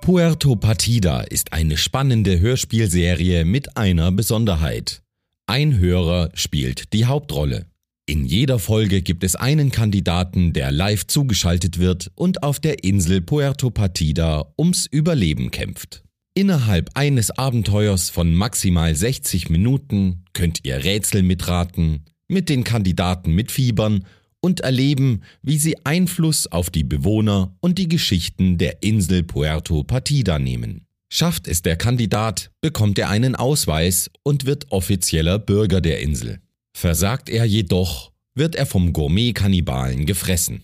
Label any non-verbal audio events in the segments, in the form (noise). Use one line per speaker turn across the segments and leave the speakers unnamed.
Puerto Partida ist eine spannende Hörspielserie mit einer Besonderheit. Ein Hörer spielt die Hauptrolle. In jeder Folge gibt es einen Kandidaten, der live zugeschaltet wird und auf der Insel Puerto Partida ums Überleben kämpft. Innerhalb eines Abenteuers von maximal 60 Minuten könnt ihr Rätsel mitraten, mit den Kandidaten mitfiebern und erleben, wie sie Einfluss auf die Bewohner und die Geschichten der Insel Puerto Partida nehmen. Schafft es der Kandidat, bekommt er einen Ausweis und wird offizieller Bürger der Insel. Versagt er jedoch, wird er vom Gourmet-Kannibalen gefressen.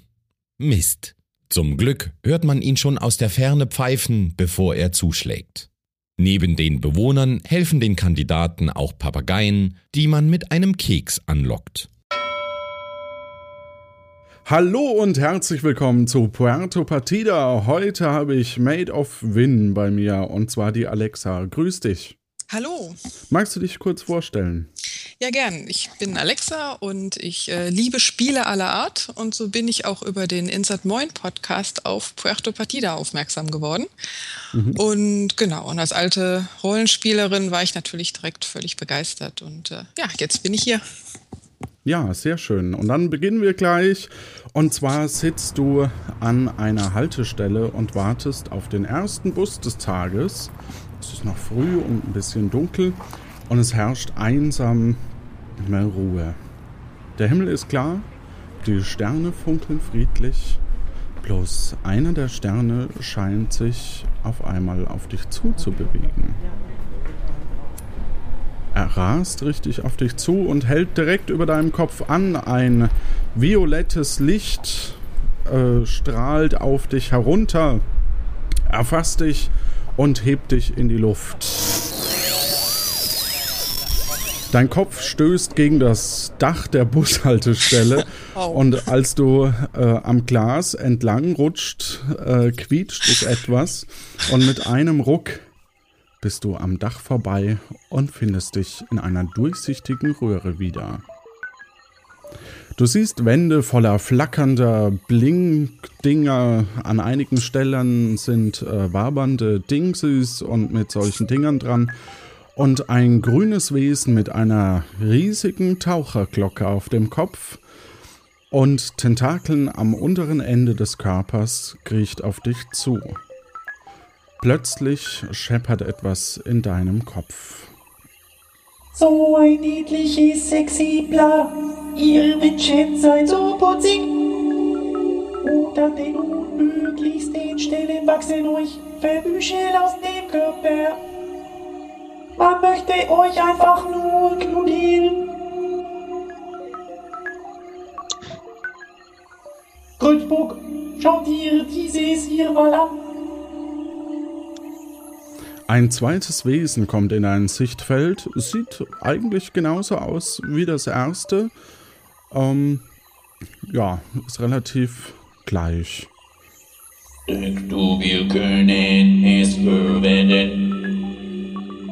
Mist. Zum Glück hört man ihn schon aus der Ferne pfeifen, bevor er zuschlägt. Neben den Bewohnern helfen den Kandidaten auch Papageien, die man mit einem Keks anlockt.
Hallo und herzlich willkommen zu Puerto Partida. Heute habe ich Made of Win bei mir und zwar die Alexa. Grüß dich.
Hallo.
Magst du dich kurz vorstellen?
Ja, gern. Ich bin Alexa und ich äh, liebe Spiele aller Art und so bin ich auch über den Insert Moin Podcast auf Puerto Partida aufmerksam geworden. Mhm. Und genau, und als alte Rollenspielerin war ich natürlich direkt völlig begeistert und äh, ja, jetzt bin ich hier.
Ja, sehr schön. Und dann beginnen wir gleich. Und zwar sitzt du an einer Haltestelle und wartest auf den ersten Bus des Tages. Es ist noch früh und ein bisschen dunkel und es herrscht einsam mehr Ruhe. Der Himmel ist klar, die Sterne funkeln friedlich, bloß einer der Sterne scheint sich auf einmal auf dich zuzubewegen. Er rast richtig auf dich zu und hält direkt über deinem Kopf an. Ein violettes Licht äh, strahlt auf dich herunter, erfasst dich und hebt dich in die Luft. Dein Kopf stößt gegen das Dach der Bushaltestelle (laughs) und als du äh, am Glas entlang rutscht, äh, quietscht es etwas und mit einem Ruck bist du am Dach vorbei und findest dich in einer durchsichtigen Röhre wieder. Du siehst Wände voller flackernder Blinkdinger. An einigen Stellen sind äh, wabernde Dingsies und mit solchen Dingern dran. Und ein grünes Wesen mit einer riesigen Taucherglocke auf dem Kopf und Tentakeln am unteren Ende des Körpers kriecht auf dich zu. Plötzlich scheppert etwas in deinem Kopf.
So ein niedliches, sexy Bla, ihr Mädchen seid so putzig. Und an den unmöglichsten Stellen wachsen euch Verbüschel aus dem Körper. Man möchte euch einfach nur knuddeln. Goldburg, schaut ihr dieses hier mal an.
Ein zweites Wesen kommt in ein Sichtfeld, sieht eigentlich genauso aus wie das erste. Ähm, ja, ist relativ gleich.
Du, wir können es verwenden?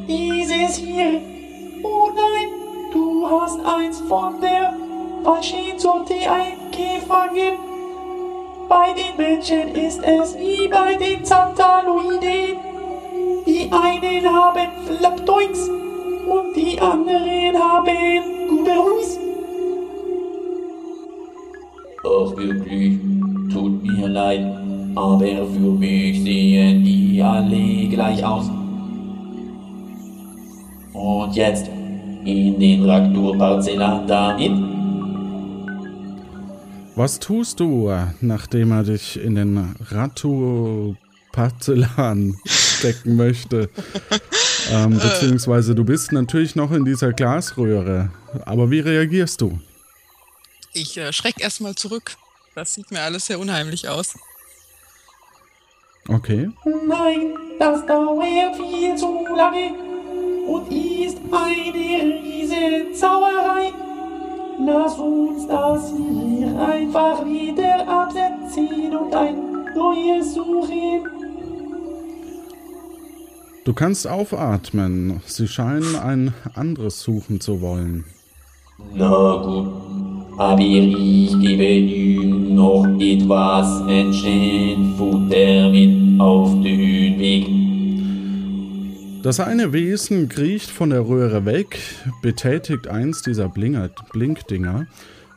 Dieses hier. Oh nein, du hast eins von der falschen Sorte eingefangen. Bei den Menschen ist es wie bei den Xantaloiden. Die einen haben Flaptoings und die anderen haben Guberus.
Ach wirklich, tut mir leid, aber für mich sehen die alle gleich aus. Und jetzt in den Raktur Parzellan damit.
Was tust du, nachdem er dich in den Rattur Porzellan stecken möchte. ähm, beziehungsweise du bist natürlich noch in dieser Glasröhre. Aber wie reagierst du?
Ich äh, schreck erstmal zurück. Das sieht mir alles sehr unheimlich aus.
Okay.
Nein, das dauert viel zu lange und ist eine riesen Zauberei. Lass uns das hier einfach wieder absetzen und ein neues suchen.
Du kannst aufatmen. Sie scheinen ein anderes suchen zu wollen.
Na gut, aber ich gebe ihm noch etwas Menschenfutter mit auf den Weg.
Das eine Wesen kriecht von der Röhre weg, betätigt eins dieser Blinger, Blinkdinger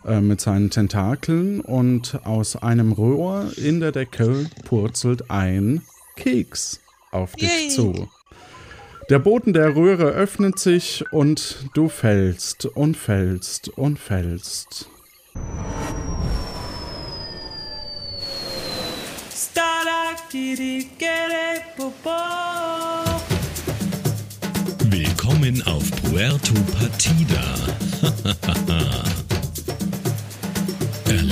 äh, mit seinen Tentakeln und aus einem Rohr in der Decke purzelt ein Keks auf dich
Yay.
zu. Der Boden der Röhre öffnet sich und du fällst und fällst und fällst.
Willkommen auf Puerto Partida. (laughs)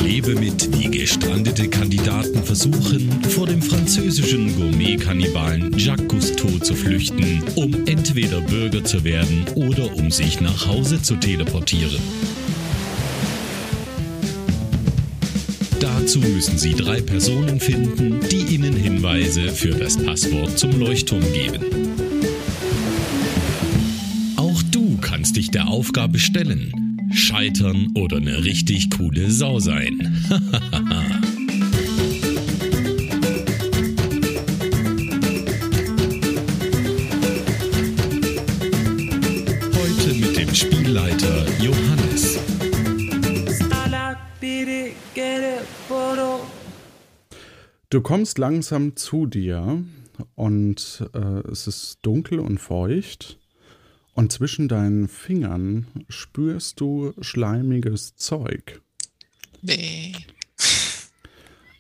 Erlebe mit, wie gestrandete Kandidaten versuchen, vor dem französischen Gourmet-Kannibalen Jacques Cousteau zu flüchten, um entweder Bürger zu werden oder um sich nach Hause zu teleportieren. Dazu müssen Sie drei Personen finden, die Ihnen Hinweise für das Passwort zum Leuchtturm geben. Auch du kannst dich der Aufgabe stellen. Scheitern oder eine richtig coole Sau sein. (laughs) Heute mit dem Spielleiter Johannes.
Du kommst langsam zu dir und äh, es ist dunkel und feucht. Und zwischen deinen Fingern spürst du schleimiges Zeug.
Bäh.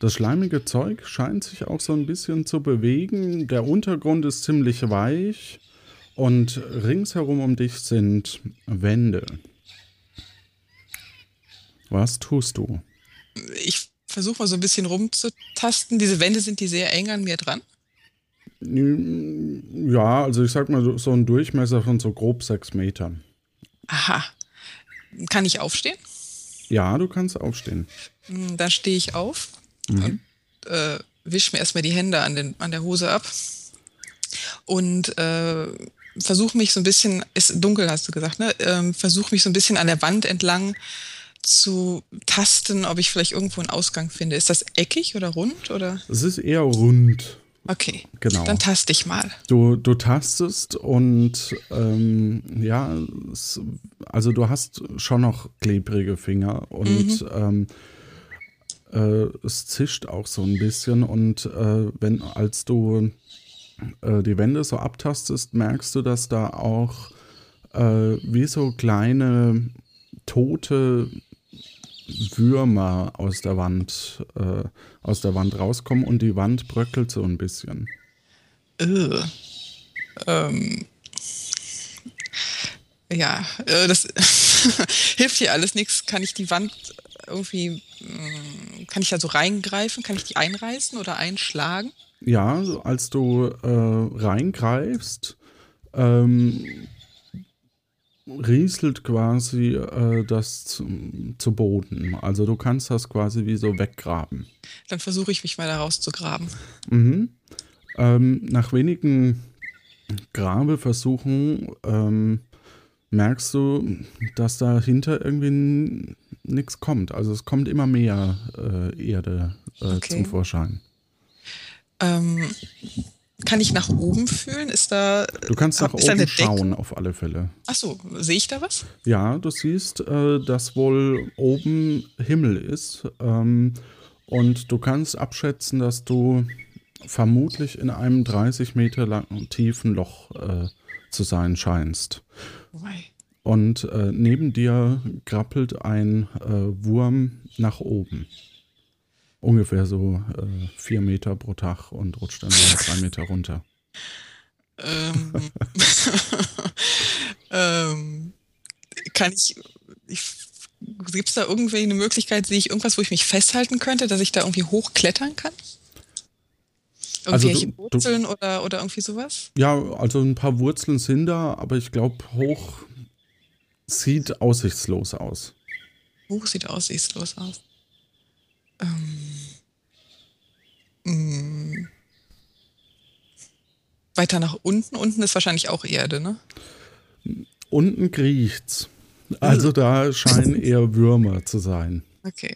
Das schleimige Zeug scheint sich auch so ein bisschen zu bewegen. Der Untergrund ist ziemlich weich und ringsherum um dich sind Wände. Was tust du?
Ich versuche mal so ein bisschen rumzutasten. Diese Wände sind die sehr eng an mir dran.
Ja, also ich sag mal so- ein Durchmesser von so grob sechs Metern.
Aha. Kann ich aufstehen?
Ja, du kannst aufstehen.
Hm, Da stehe ich auf und äh, wisch mir erstmal die Hände an, den, an der Hose ab und äh, versuche mich so ein bisschen, ist dunkel hast du gesagt, ne? Ähm, versuche mich so ein bisschen an der Wand entlang zu tasten, ob ich vielleicht irgendwo einen Ausgang finde. Ist das eckig oder rund oder?
Es ist eher rund.
Okay,
Genau.
dann taste ich mal.
Du, du tastest und ähm, ja, es, also du hast schon noch klebrige Finger und ähm, äh, es zischt auch so ein bisschen und äh, wenn als du äh, die Wände so abtastest, merkst du, dass da auch äh, wie so kleine tote Würmer aus der Wand äh, aus der Wand rauskommen und die Wand bröckelt so ein bisschen.
Äh. Ähm. Ja, äh, das (laughs) hilft hier alles nichts. Kann ich die Wand irgendwie, mh, kann ich da so reingreifen? Kann ich die einreißen oder einschlagen?
Ja, als du äh, reingreifst, ähm, rieselt quasi äh, das zu, zu Boden. Also du kannst das quasi wie so weggraben.
Dann versuche ich mich mal da rauszugraben.
Mhm. Ähm, nach wenigen Grabeversuchen ähm, merkst du, dass dahinter irgendwie nichts kommt. Also es kommt immer mehr äh, Erde äh,
Okay.
zum Vorschein.
Ähm, kann ich nach oben fühlen? Ist da.
Du kannst nach oben schauen auf alle Fälle.
Achso, sehe ich da was?
Ja, du siehst, äh, dass wohl oben Himmel ist. Ähm, und du kannst abschätzen, dass du vermutlich in einem 30 Meter langen tiefen Loch äh, zu sein scheinst.
Wobei.
Und äh, neben dir grappelt ein äh, Wurm nach oben. Ungefähr so äh, vier Meter pro Tag und rutscht dann wieder zwei Meter runter.
Ähm, (laughs) ähm, kann ich, ich gibt es da irgendwie eine Möglichkeit, sehe ich irgendwas, wo ich mich festhalten könnte, dass ich da irgendwie hochklettern kann?
Also
Irgendwelche
du- du-
Wurzeln oder, oder irgendwie sowas?
Ja, also ein paar Wurzeln sind da, aber ich glaube, hoch sieht aussichtslos aus.
Hoch sieht aussichtslos aus. Ähm, mh. weiter nach unten. Unten ist wahrscheinlich auch Erde, ne?
Unten kriecht's. Also da scheinen (laughs) eher Würmer zu sein.
Okay.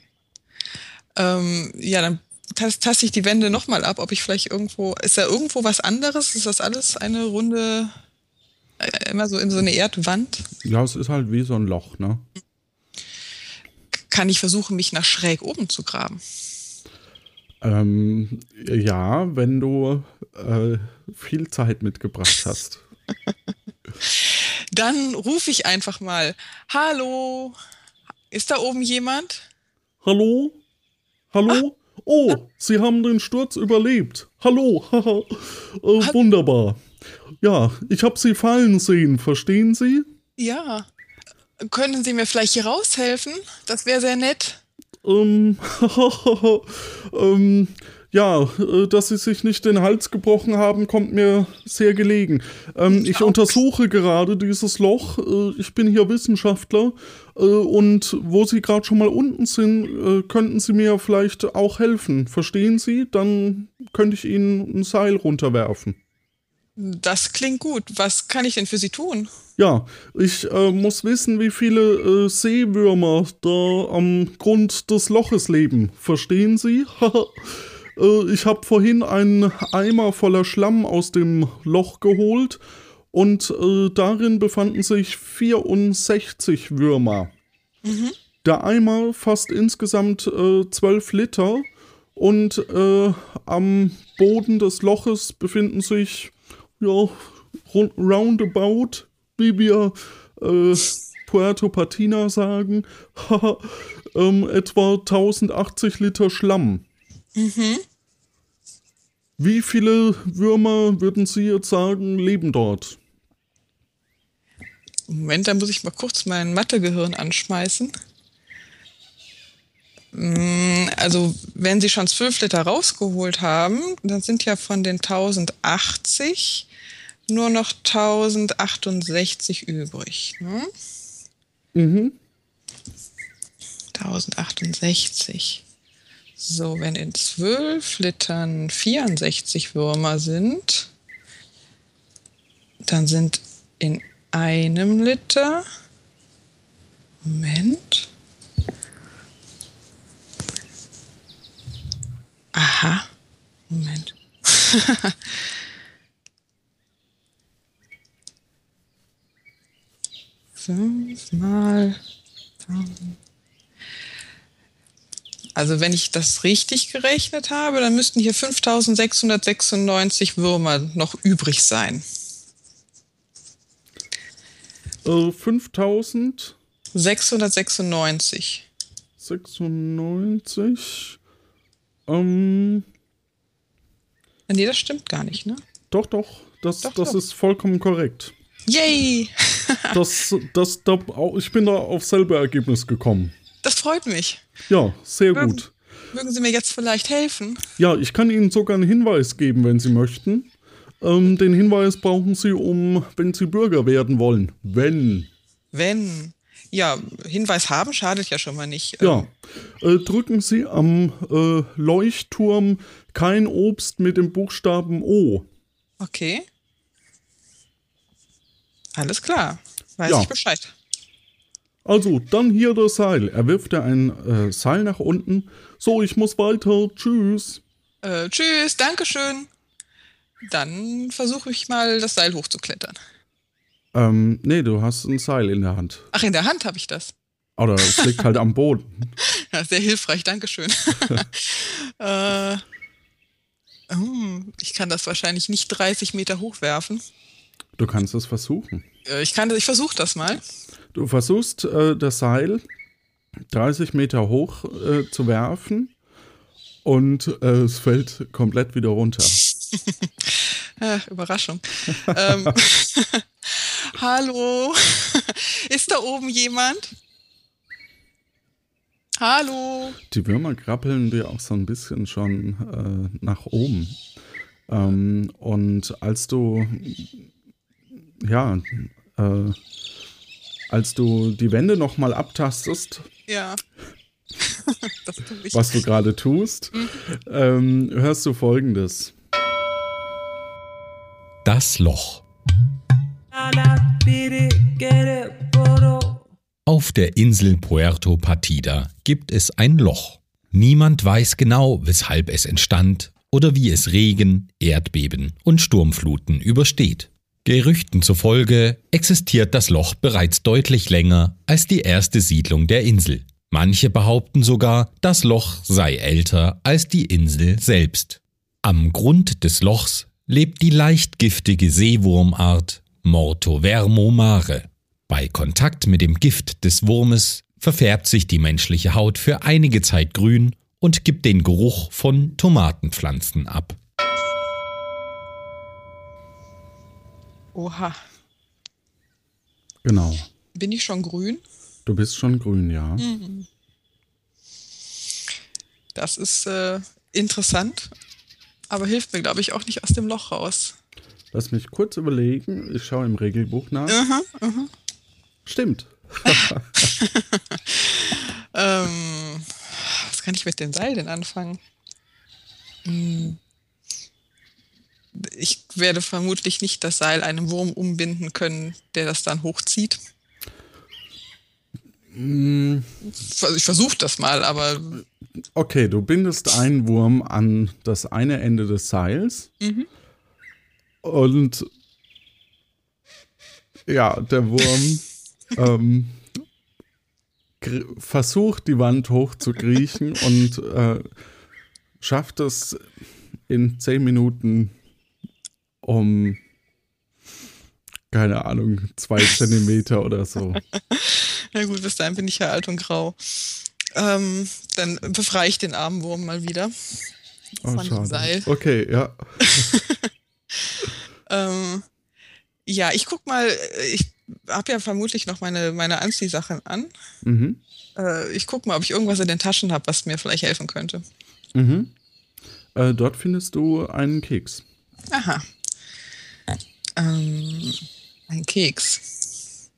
Ähm, ja, dann tas- taste ich die Wände nochmal ab, ob ich vielleicht irgendwo. Ist da irgendwo was anderes? Ist das alles eine runde Äh, Immer so in so eine Erdwand.
Ja, es ist halt wie so ein Loch, ne?
Kann ich versuchen, mich nach schräg oben zu graben?
Ähm, ja, wenn du äh, viel Zeit mitgebracht hast. (laughs)
Dann rufe ich einfach mal, hallo, ist da oben jemand?
Hallo? Hallo? Oh, Sie haben den Sturz überlebt. Hallo, (laughs) haha. äh, wunderbar. Ja, ich habe Sie fallen sehen, verstehen Sie?
Ja. Können Sie mir vielleicht hier raushelfen? Das wäre sehr nett.
Ähm, (laughs) ähm, ja, äh, dass Sie sich nicht den Hals gebrochen haben, kommt mir sehr gelegen. Ähm, ich untersuche gerade dieses Loch. Äh, ich bin hier Wissenschaftler. Äh, und wo Sie gerade schon mal unten sind, äh, könnten Sie mir vielleicht auch helfen. Verstehen Sie? Dann könnte ich Ihnen ein Seil runterwerfen.
Das klingt gut. Was kann ich denn für Sie tun?
Ja, ich äh, muss wissen, wie viele äh, Seewürmer da am Grund des Loches leben. Verstehen Sie? (laughs) äh, ich habe vorhin einen Eimer voller Schlamm aus dem Loch geholt und äh, darin befanden sich 64 Würmer. Der Eimer fasst insgesamt äh, 12 Liter und äh, am Boden des Loches befinden sich ja, roundabout, wie wir äh, Puerto Patina sagen, ähm, etwa 1080 Liter Schlamm. Wie viele Würmer würden Sie jetzt sagen, leben dort?
Moment, da muss ich mal kurz mein Mathegehirn anschmeißen. Mm, Also, wenn Sie schon 12 Liter rausgeholt haben, dann sind ja von den 1080 nur noch 1068 übrig. Ne?
Mhm.
1068. So, wenn in 12 Litern 64 Würmer sind, dann sind in einem Liter. Moment. Aha. Moment. (laughs) Fünf mal. Also wenn ich das richtig gerechnet habe, dann müssten hier 5696 Würmer noch übrig sein.
Äh, 5096.
696.
Ähm,
Nee, das stimmt gar nicht, ne?
doch, doch, das,
Doch,
das
doch.
ist vollkommen korrekt.
Yay!
Das, das, da, ich bin da auf selbe Ergebnis gekommen.
Das freut mich.
Ja, sehr
Mögen-
gut.
Mögen Sie mir jetzt vielleicht helfen?
Ja, ich kann Ihnen sogar einen Hinweis geben, wenn Sie möchten. Ähm, den Hinweis brauchen Sie, um, wenn Sie Bürger werden wollen. Wenn.
Wenn. Ja, Hinweis haben schadet ja schon mal nicht.
Ja. Äh, drücken Sie am äh, Leuchtturm kein Obst mit dem Buchstaben O.
Okay. Alles klar. Weiß
Ja.
ich Bescheid.
Also, dann hier das Seil. Er wirft er ein äh, Seil nach unten. So, ich muss weiter. Tschüss.
Äh, tschüss, Dankeschön. Dann versuche ich mal, das Seil hochzuklettern.
Ähm, nee, du hast ein Seil in der Hand.
Ach, in der Hand habe ich das.
Oder es liegt halt am Boden. (laughs)
Ja, sehr hilfreich, Dankeschön. (laughs) äh, oh, ich kann das wahrscheinlich nicht 30 Meter hochwerfen.
Du kannst es versuchen.
Äh, ich kann, ich versuche das mal.
Du versuchst äh, das Seil 30 Meter hoch äh, zu werfen und äh, es fällt komplett wieder runter. (laughs)
Überraschung. (laughs) ähm, (laughs) Hallo, ist da oben jemand? Hallo.
Die Würmer krabbeln dir auch so ein bisschen schon nach oben. Ähm, und als du, ja, äh, als du die Wände nochmal abtastest,
Ja. (laughs) das tue ich.
was du gerade tust, ähm, hörst du folgendes.
Das Loch. Auf der Insel Puerto Partida gibt es ein Loch. Niemand weiß genau, weshalb es entstand oder wie es Regen, Erdbeben und Sturmfluten übersteht. Gerüchten zufolge existiert das Loch bereits deutlich länger als die erste Siedlung der Insel. Manche behaupten sogar, das Loch sei älter als die Insel selbst. Am Grund des Lochs lebt die leicht giftige Seewurmart Mortovermo mare. Bei Kontakt mit dem Gift des Wurmes verfärbt sich die menschliche Haut für einige Zeit grün und gibt den Geruch von Tomatenpflanzen ab.
Oha.
Genau.
Bin ich schon grün?
Du bist schon grün, ja.
Das ist äh, interessant, aber hilft mir, glaube ich, auch nicht aus dem Loch raus.
Lass mich kurz überlegen. Ich schaue im Regelbuch nach. Stimmt. (laughs)
Ähm, was kann ich mit dem Seil denn anfangen? Hm. Ich werde vermutlich nicht das Seil einem Wurm umbinden können, der das dann hochzieht. Also Ich versuche das mal, aber
Okay, du bindest einen Wurm an das eine Ende des Seils. Und ja, der Wurm (laughs) ähm, versucht, die Wand hoch zu kriechen und äh, schafft es in zehn Minuten um, keine Ahnung, zwei (laughs) Zentimeter oder so. (laughs)
na gut, bis dahin bin ich ja alt und grau. Ähm, dann befreie ich den armen Wurm mal wieder.
Oh,
Von Seil.
Okay, ja. (laughs)
Ähm, ja, ich guck mal, ich habe ja vermutlich noch meine, meine Anziehsachen an.
Mhm.
Äh, ich guck mal, ob ich irgendwas in den Taschen habe, was mir vielleicht helfen könnte.
Mhm. Äh, dort findest du einen Keks.
Aha. Ähm, ein Keks.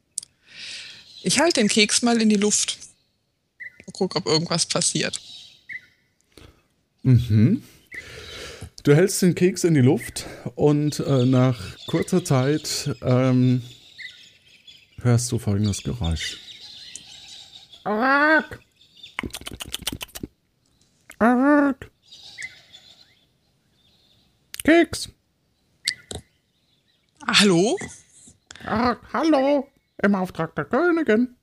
Ich halte den Keks mal in die Luft. Guck, ob irgendwas passiert.
Mhm. Du hältst den Keks in die Luft und äh, nach kurzer Zeit ähm, hörst du folgendes Geräusch. Arg! Arg! Keks!
Ah, hallo?
Arg, hallo! Im Auftrag der Königin!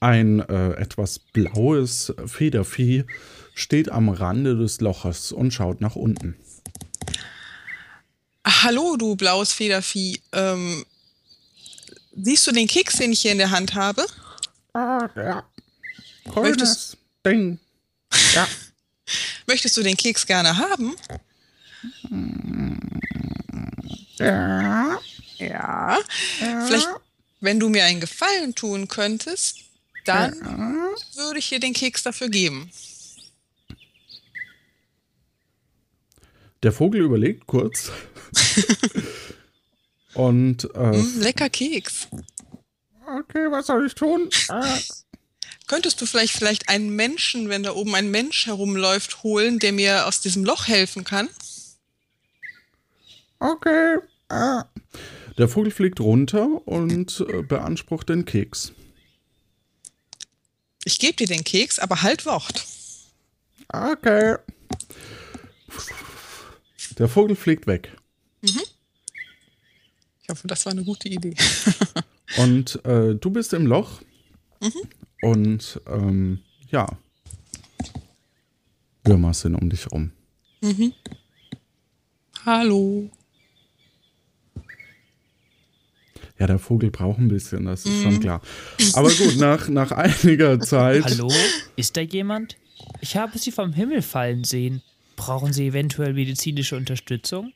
Ein äh, etwas blaues Federvieh steht am Rande des Loches und schaut nach unten.
Ah, hallo, du blaues Federvieh. Ähm, siehst du den Keks, den ich hier in der Hand habe?
Ah, ja.
Möchtest-
Grünes Ding. Ja. (laughs)
Möchtest du den Keks gerne haben?
Ja.
Ja. Vielleicht, wenn du mir einen Gefallen tun könntest, dann würde ich dir den Keks dafür geben.
Der Vogel überlegt kurz. (laughs) Und, äh,
Hm, lecker Keks.
okay, was soll ich tun? Äh, (laughs)
Könntest du vielleicht, vielleicht einen Menschen, wenn da oben ein Mensch herumläuft, holen, der mir aus diesem Loch helfen kann?
okay. Äh. Der Vogel fliegt runter und äh, beansprucht den Keks.
Ich gebe dir den Keks, aber halt Wort.
Okay. Der Vogel fliegt weg.
Ich hoffe, das war eine gute Idee. (laughs)
Und äh, du bist im Loch. Und ähm, ja. Würmer sind um dich rum.
Hallo.
Ja, der Vogel braucht ein bisschen, das ist schon klar. Aber gut, nach, nach (laughs) einiger Zeit.
Hallo? Ist da jemand? Ich habe Sie vom Himmel fallen sehen. Brauchen Sie eventuell medizinische Unterstützung?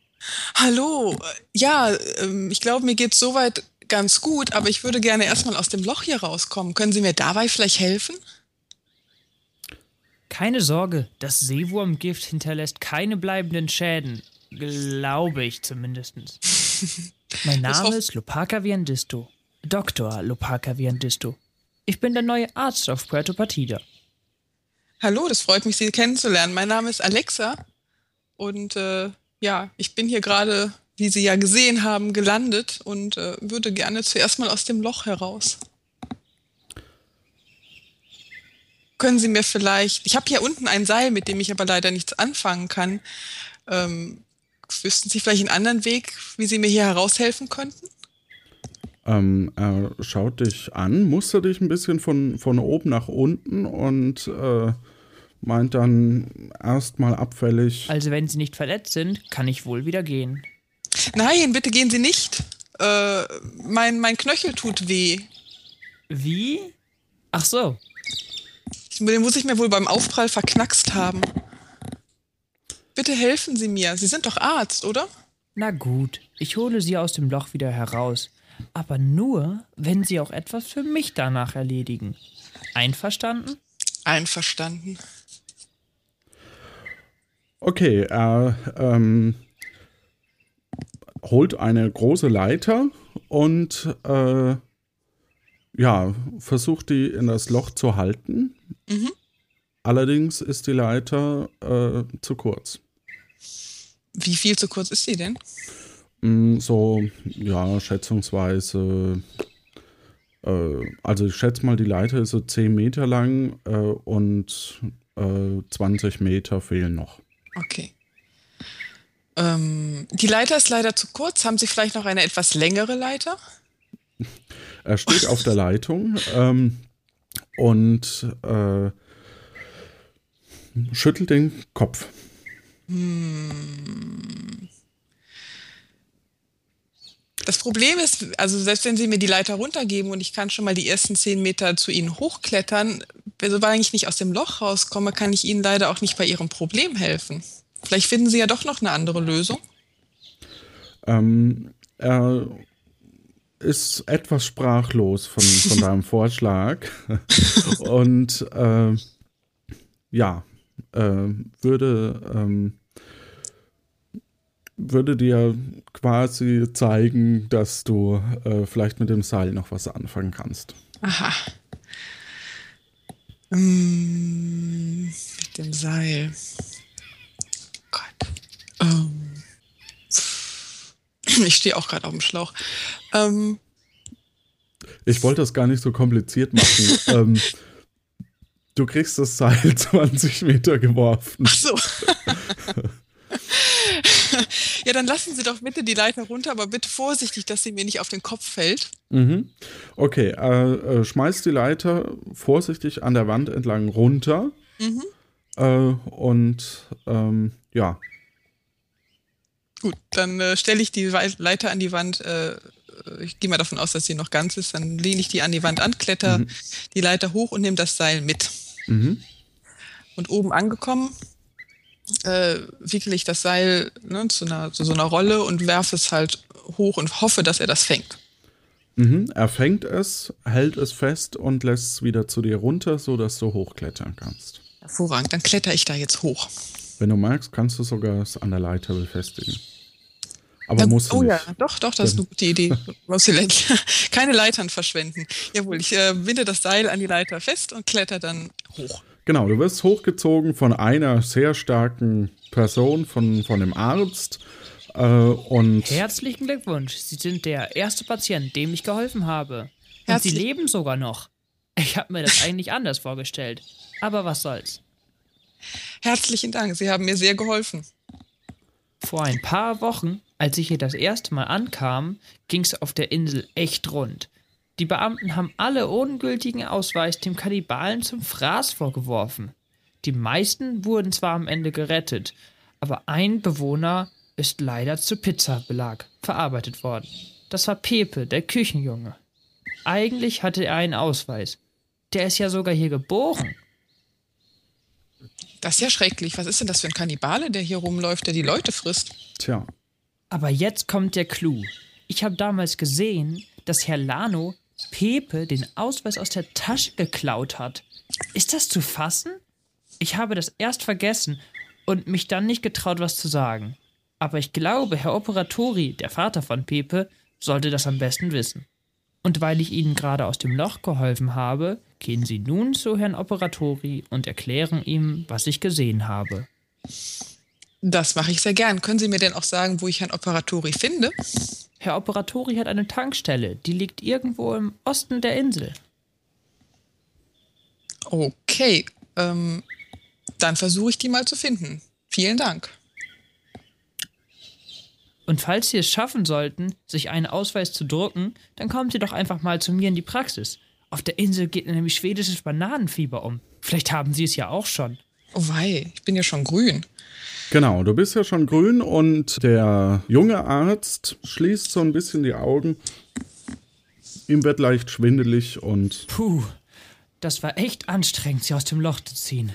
Hallo. Ja, ähm, ich glaube, mir geht's soweit ganz gut, aber ich würde gerne erstmal aus dem Loch hier rauskommen. Können Sie mir dabei vielleicht helfen?
Keine Sorge, das Seewurmgift hinterlässt keine bleibenden Schäden. Glaube ich zumindest. (laughs) Mein Name ist Lopaka Viandisto. Dr. Lopaka Viandisto. Ich bin der neue Arzt auf Puerto Partida.
Hallo, das freut mich, Sie kennenzulernen. Mein Name ist Alexa und äh, ja, ich bin hier gerade, wie Sie ja gesehen haben, gelandet und äh, würde gerne zuerst mal aus dem Loch heraus. Können Sie mir vielleicht, ich habe hier unten ein Seil, mit dem ich aber leider nichts anfangen kann. Ähm, wüssten Sie vielleicht einen anderen Weg, wie Sie mir hier heraushelfen könnten?
Ähm, er schaut dich an, mustert dich ein bisschen von, von oben nach unten und äh, meint dann erstmal abfällig.
Also wenn Sie nicht verletzt sind, kann ich wohl wieder gehen.
Nein, bitte gehen Sie nicht. Äh, mein, mein Knöchel tut weh.
Wie? Ach so.
Den muss ich mir wohl beim Aufprall verknackst haben. Bitte helfen Sie mir. Sie sind doch Arzt, oder?
Na gut, ich hole Sie aus dem Loch wieder heraus. Aber nur, wenn Sie auch etwas für mich danach erledigen. Einverstanden?
Einverstanden.
Okay, er ähm, holt eine große Leiter und äh, ja, versucht die in das Loch zu halten.
Mhm.
Allerdings ist die Leiter äh, zu kurz.
Wie viel zu kurz ist sie denn?
Mm, So, ja, schätzungsweise. Äh, also ich schätze mal, die Leiter ist so 10 Meter lang äh, und äh, 20 Meter fehlen noch.
Okay. Ähm, die Leiter ist leider zu kurz. Haben Sie vielleicht noch eine etwas längere Leiter?
Er steht auf der Leitung ähm, und äh, schüttelt den Kopf.
Das Problem ist, also selbst wenn Sie mir die Leiter runtergeben und ich kann schon mal die ersten zehn Meter zu Ihnen hochklettern, sobald ich nicht aus dem Loch rauskomme, kann ich Ihnen leider auch nicht bei Ihrem Problem helfen. Vielleicht finden Sie ja doch noch eine andere Lösung.
Ähm, er ist etwas sprachlos von, von (laughs) deinem Vorschlag und äh, ja, äh, würde, ähm, würde dir quasi zeigen, dass du äh, vielleicht mit dem Seil noch was anfangen kannst.
Aha. Mm, mit dem Seil. Gott. Ähm. Ich stehe auch gerade auf dem Schlauch. Ähm,
Ich wollte das gar nicht so kompliziert machen. (laughs) ähm, du kriegst das Seil (laughs) 20 Meter geworfen.
ach so. (laughs) ja, dann lassen Sie doch bitte die Leiter runter, aber bitte vorsichtig, dass sie mir nicht auf den Kopf fällt.
Mhm. Okay, äh, äh, schmeißt die Leiter vorsichtig an der Wand entlang runter.
Mhm.
Äh, und ähm, ja,
Gut, dann äh, stelle ich die Leiter an die Wand. Äh, ich gehe mal davon aus, dass sie noch ganz ist. Dann lehne ich die an die Wand an, kletter die Leiter hoch und nehme das Seil mit.
mhm.
Und oben angekommen, äh, wickele ich das Seil ne, zu, einer, zu so einer Rolle und werfe es halt hoch und hoffe, dass er das fängt.
Mhm. Er fängt es, hält es fest und lässt es wieder zu dir runter, sodass du hochklettern kannst.
Hervorragend, dann kletter ich da jetzt hoch.
Wenn du magst, kannst du sogar es an der Leiter befestigen. Aber
Ja,
musst du
oh
nicht.
ja, doch, doch, das ist eine gute Idee. (laughs) (laughs) Keine Leitern verschwenden. Jawohl, ich äh, binde das Seil an die Leiter fest und kletter dann hoch.
Genau, du wirst hochgezogen von einer sehr starken Person, von, von dem Arzt. Äh, und
Herzlichen Glückwunsch. Sie sind der erste Patient, dem ich geholfen habe. Und
Herzlich-
Sie leben sogar noch. Ich habe mir das (laughs) eigentlich anders vorgestellt. Aber was soll's.
Herzlichen Dank, Sie haben mir sehr geholfen.
Vor ein paar Wochen, als ich hier das erste Mal ankam, ging's auf der Insel echt rund. Die Beamten haben alle ungültigen Ausweis dem Kannibalen zum Fraß vorgeworfen. Die meisten wurden zwar am Ende gerettet, aber ein Bewohner ist leider zu Pizzabelag verarbeitet worden. Das war Pepe, der Küchenjunge. Eigentlich hatte er einen Ausweis. Der ist ja sogar hier geboren.
Das ist ja schrecklich. Was ist denn das für ein Kannibale, der hier rumläuft, der die Leute frisst?
tja,
Aber jetzt kommt der Clou. Ich habe damals gesehen, dass Herr Lano Pepe den Ausweis aus der Tasche geklaut hat. Ist das zu fassen? Ich habe das erst vergessen und mich dann nicht getraut, was zu sagen. Aber ich glaube, Herr Operatori, der Vater von Pepe, sollte das am besten wissen. Und weil ich Ihnen gerade aus dem Loch geholfen habe, gehen Sie nun zu Herrn Operatori und erklären ihm, was ich gesehen habe.
Das mache ich sehr gern. Können Sie mir denn auch sagen, wo ich Herrn Operatori finde?
Herr Operatori hat eine Tankstelle, die liegt irgendwo im Osten der Insel.
Okay, ähm, dann versuche ich die mal zu finden. Vielen Dank.
Und falls Sie es schaffen sollten, sich einen Ausweis zu drucken, dann kommen Sie doch einfach mal zu mir in die Praxis. Auf der Insel geht nämlich schwedisches Bananenfieber um. Vielleicht haben Sie es ja auch schon.
Oh wei, ich bin ja schon grün.
Genau, du bist ja schon grün und der junge Arzt schließt so ein bisschen die Augen. Ihm wird leicht schwindelig und
Puh, das war echt anstrengend, Sie aus dem Loch zu ziehen.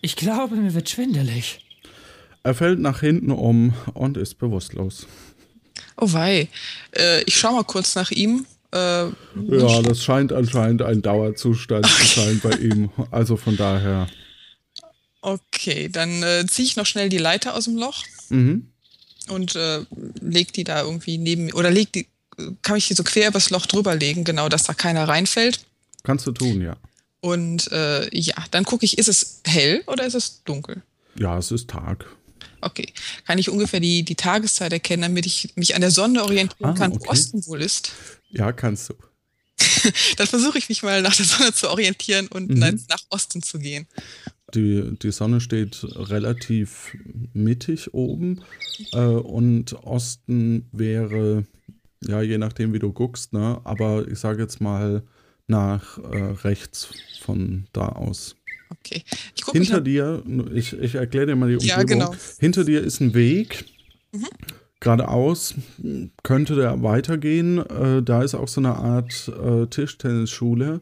Ich glaube, mir wird schwindelig.
er fällt nach hinten um und ist bewusstlos.
Oh wei. Äh, ich schau mal kurz nach ihm. Äh,
Ja, das scheint anscheinend ein Dauerzustand zu sein bei ihm. Also von daher.
Okay, dann äh, ziehe ich noch schnell die Leiter aus dem Loch
Mhm.
und äh, leg die da irgendwie neben oder leg die, kann ich die so quer übers Loch drüber legen, genau, dass da keiner reinfällt.
Kannst du tun, ja.
Und äh, ja, dann gucke ich, ist es hell oder ist es dunkel?
Ja, es ist Tag.
Okay. Kann ich ungefähr die, die Tageszeit erkennen, damit ich mich an der Sonne orientieren
Ah,
kann, wo
okay.
Osten wohl ist?
Ja, kannst du. (laughs)
Dann versuche ich mich mal nach der Sonne zu orientieren und
Mhm.
nach Osten zu gehen.
Die, die Sonne steht relativ mittig oben äh, und Osten wäre, ja, je nachdem, wie du guckst, ne? aber ich sage jetzt mal nach äh, rechts von da aus.
Okay.
Hinter dir, ich, ich erkläre dir mal die Umgebung.
Ja, genau.
Hinter dir ist ein Weg. Geradeaus könnte der weitergehen. Äh, da ist auch so eine Art äh, Tischtennisschule.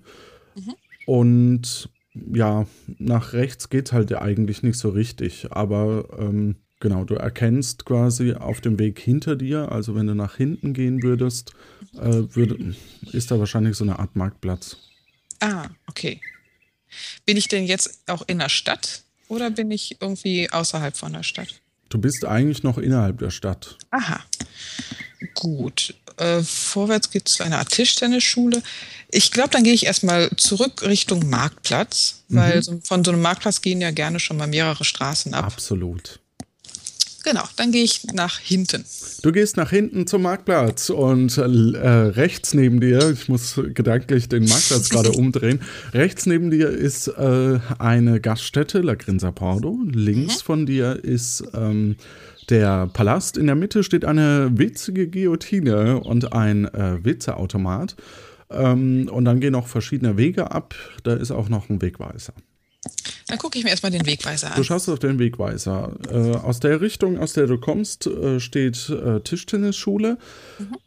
Und ja, nach rechts geht halt eigentlich nicht so richtig. Aber ähm, genau, du erkennst quasi auf dem Weg hinter dir, also wenn du nach hinten gehen würdest, äh, würde, ist da wahrscheinlich so eine Art Marktplatz.
ah, okay. Bin ich denn jetzt auch in der Stadt oder bin ich irgendwie außerhalb von der Stadt?
Du bist eigentlich noch innerhalb der Stadt.
Aha. Gut. Äh, vorwärts geht es zu einer Art Tischtennisschule. Ich glaube, dann gehe ich erstmal zurück Richtung Marktplatz, weil so, von so einem Marktplatz gehen ja gerne schon mal mehrere Straßen ab.
Absolut.
Genau, dann gehe ich nach hinten.
Du gehst nach hinten zum Marktplatz und äh, rechts neben dir, ich muss gedanklich den Marktplatz (laughs) gerade umdrehen, rechts neben dir ist äh, eine Gaststätte, La Grinza Pordo. Links von dir ist ähm, der Palast. In der Mitte steht eine witzige Guillotine und ein äh, Witzeautomat. Ähm, und dann gehen noch verschiedene Wege ab. Da ist auch noch ein Wegweiser.
Dann gucke ich mir erstmal den Wegweiser
Du
an.
schaust auf den Wegweiser. Äh, aus der Richtung, aus der du kommst, äh, steht äh, Tischtennisschule.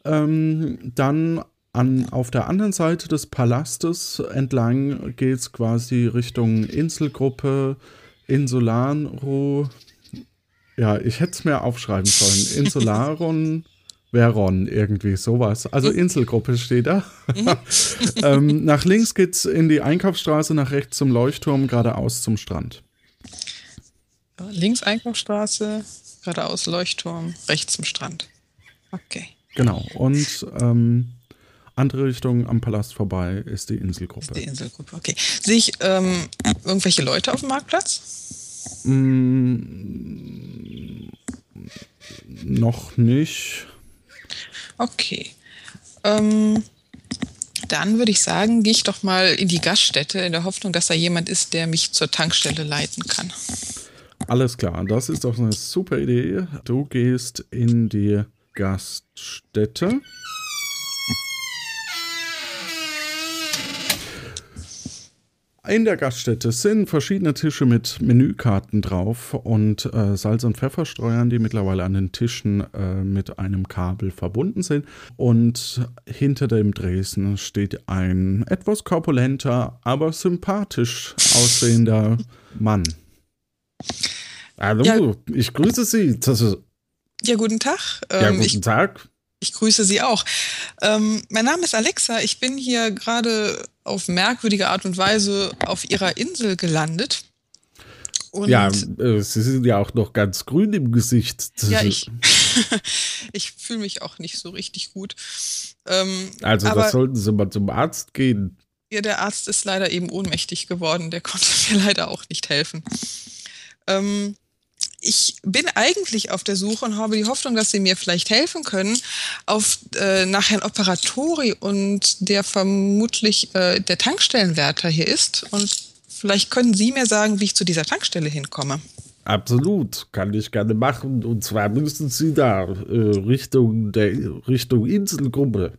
Ähm, dann an, auf der anderen Seite des Palastes entlang geht es quasi Richtung Inselgruppe, Insulanro. Ja, ich hätte es mir aufschreiben sollen. (laughs) Insularon. Veron, irgendwie sowas. Also Inselgruppe steht da. (laughs) ähm, nach links geht's in die Einkaufsstraße, nach rechts zum Leuchtturm, geradeaus zum Strand.
Links Einkaufsstraße, geradeaus Leuchtturm, rechts zum Strand. Okay.
Genau. Und ähm, andere Richtung am Palast vorbei ist die Inselgruppe.
Die Inselgruppe, okay. Sehe ich ähm, irgendwelche Leute auf dem Marktplatz?
Mm, noch nicht.
Okay. Ähm, dann würde ich sagen, gehe ich doch mal in die Gaststätte in der Hoffnung, dass da jemand ist, der mich zur Tankstelle leiten kann.
Alles klar, das ist doch eine super Idee. Du gehst in die Gaststätte. In der Gaststätte sind verschiedene Tische mit Menükarten drauf und äh, Salz- und Pfefferstreuern, die mittlerweile an den Tischen äh, mit einem Kabel verbunden sind. Und hinter dem Dresen steht ein etwas korpulenter, aber sympathisch aussehender Mann. Hallo,
Ja.
ich grüße Sie.
Ja, guten Tag.
ja,
Ähm,
guten
ich,
Tag.
Ich grüße Sie auch. Ähm, mein Name ist Alexa. Ich bin hier gerade auf merkwürdige Art und Weise auf Ihrer Insel gelandet. Und
Ja, äh, Sie sind ja auch noch ganz grün im Gesicht.
Ja, ich, (laughs) ich fühle mich auch nicht so richtig gut. Ähm,
also,
aber
das sollten Sie mal zum Arzt gehen.
ja, der Arzt ist leider eben ohnmächtig geworden. Der konnte (laughs) mir leider auch nicht helfen. Ähm, ich bin eigentlich auf der Suche und habe die Hoffnung, dass Sie mir vielleicht helfen können, auf, äh, nach Herrn Operatori und der vermutlich äh, der Tankstellenwärter hier ist. Und vielleicht können Sie mir sagen, wie ich zu dieser Tankstelle hinkomme.
Absolut, kann ich gerne machen. Und zwar müssen Sie da äh, Richtung, der, Richtung Inselgruppe.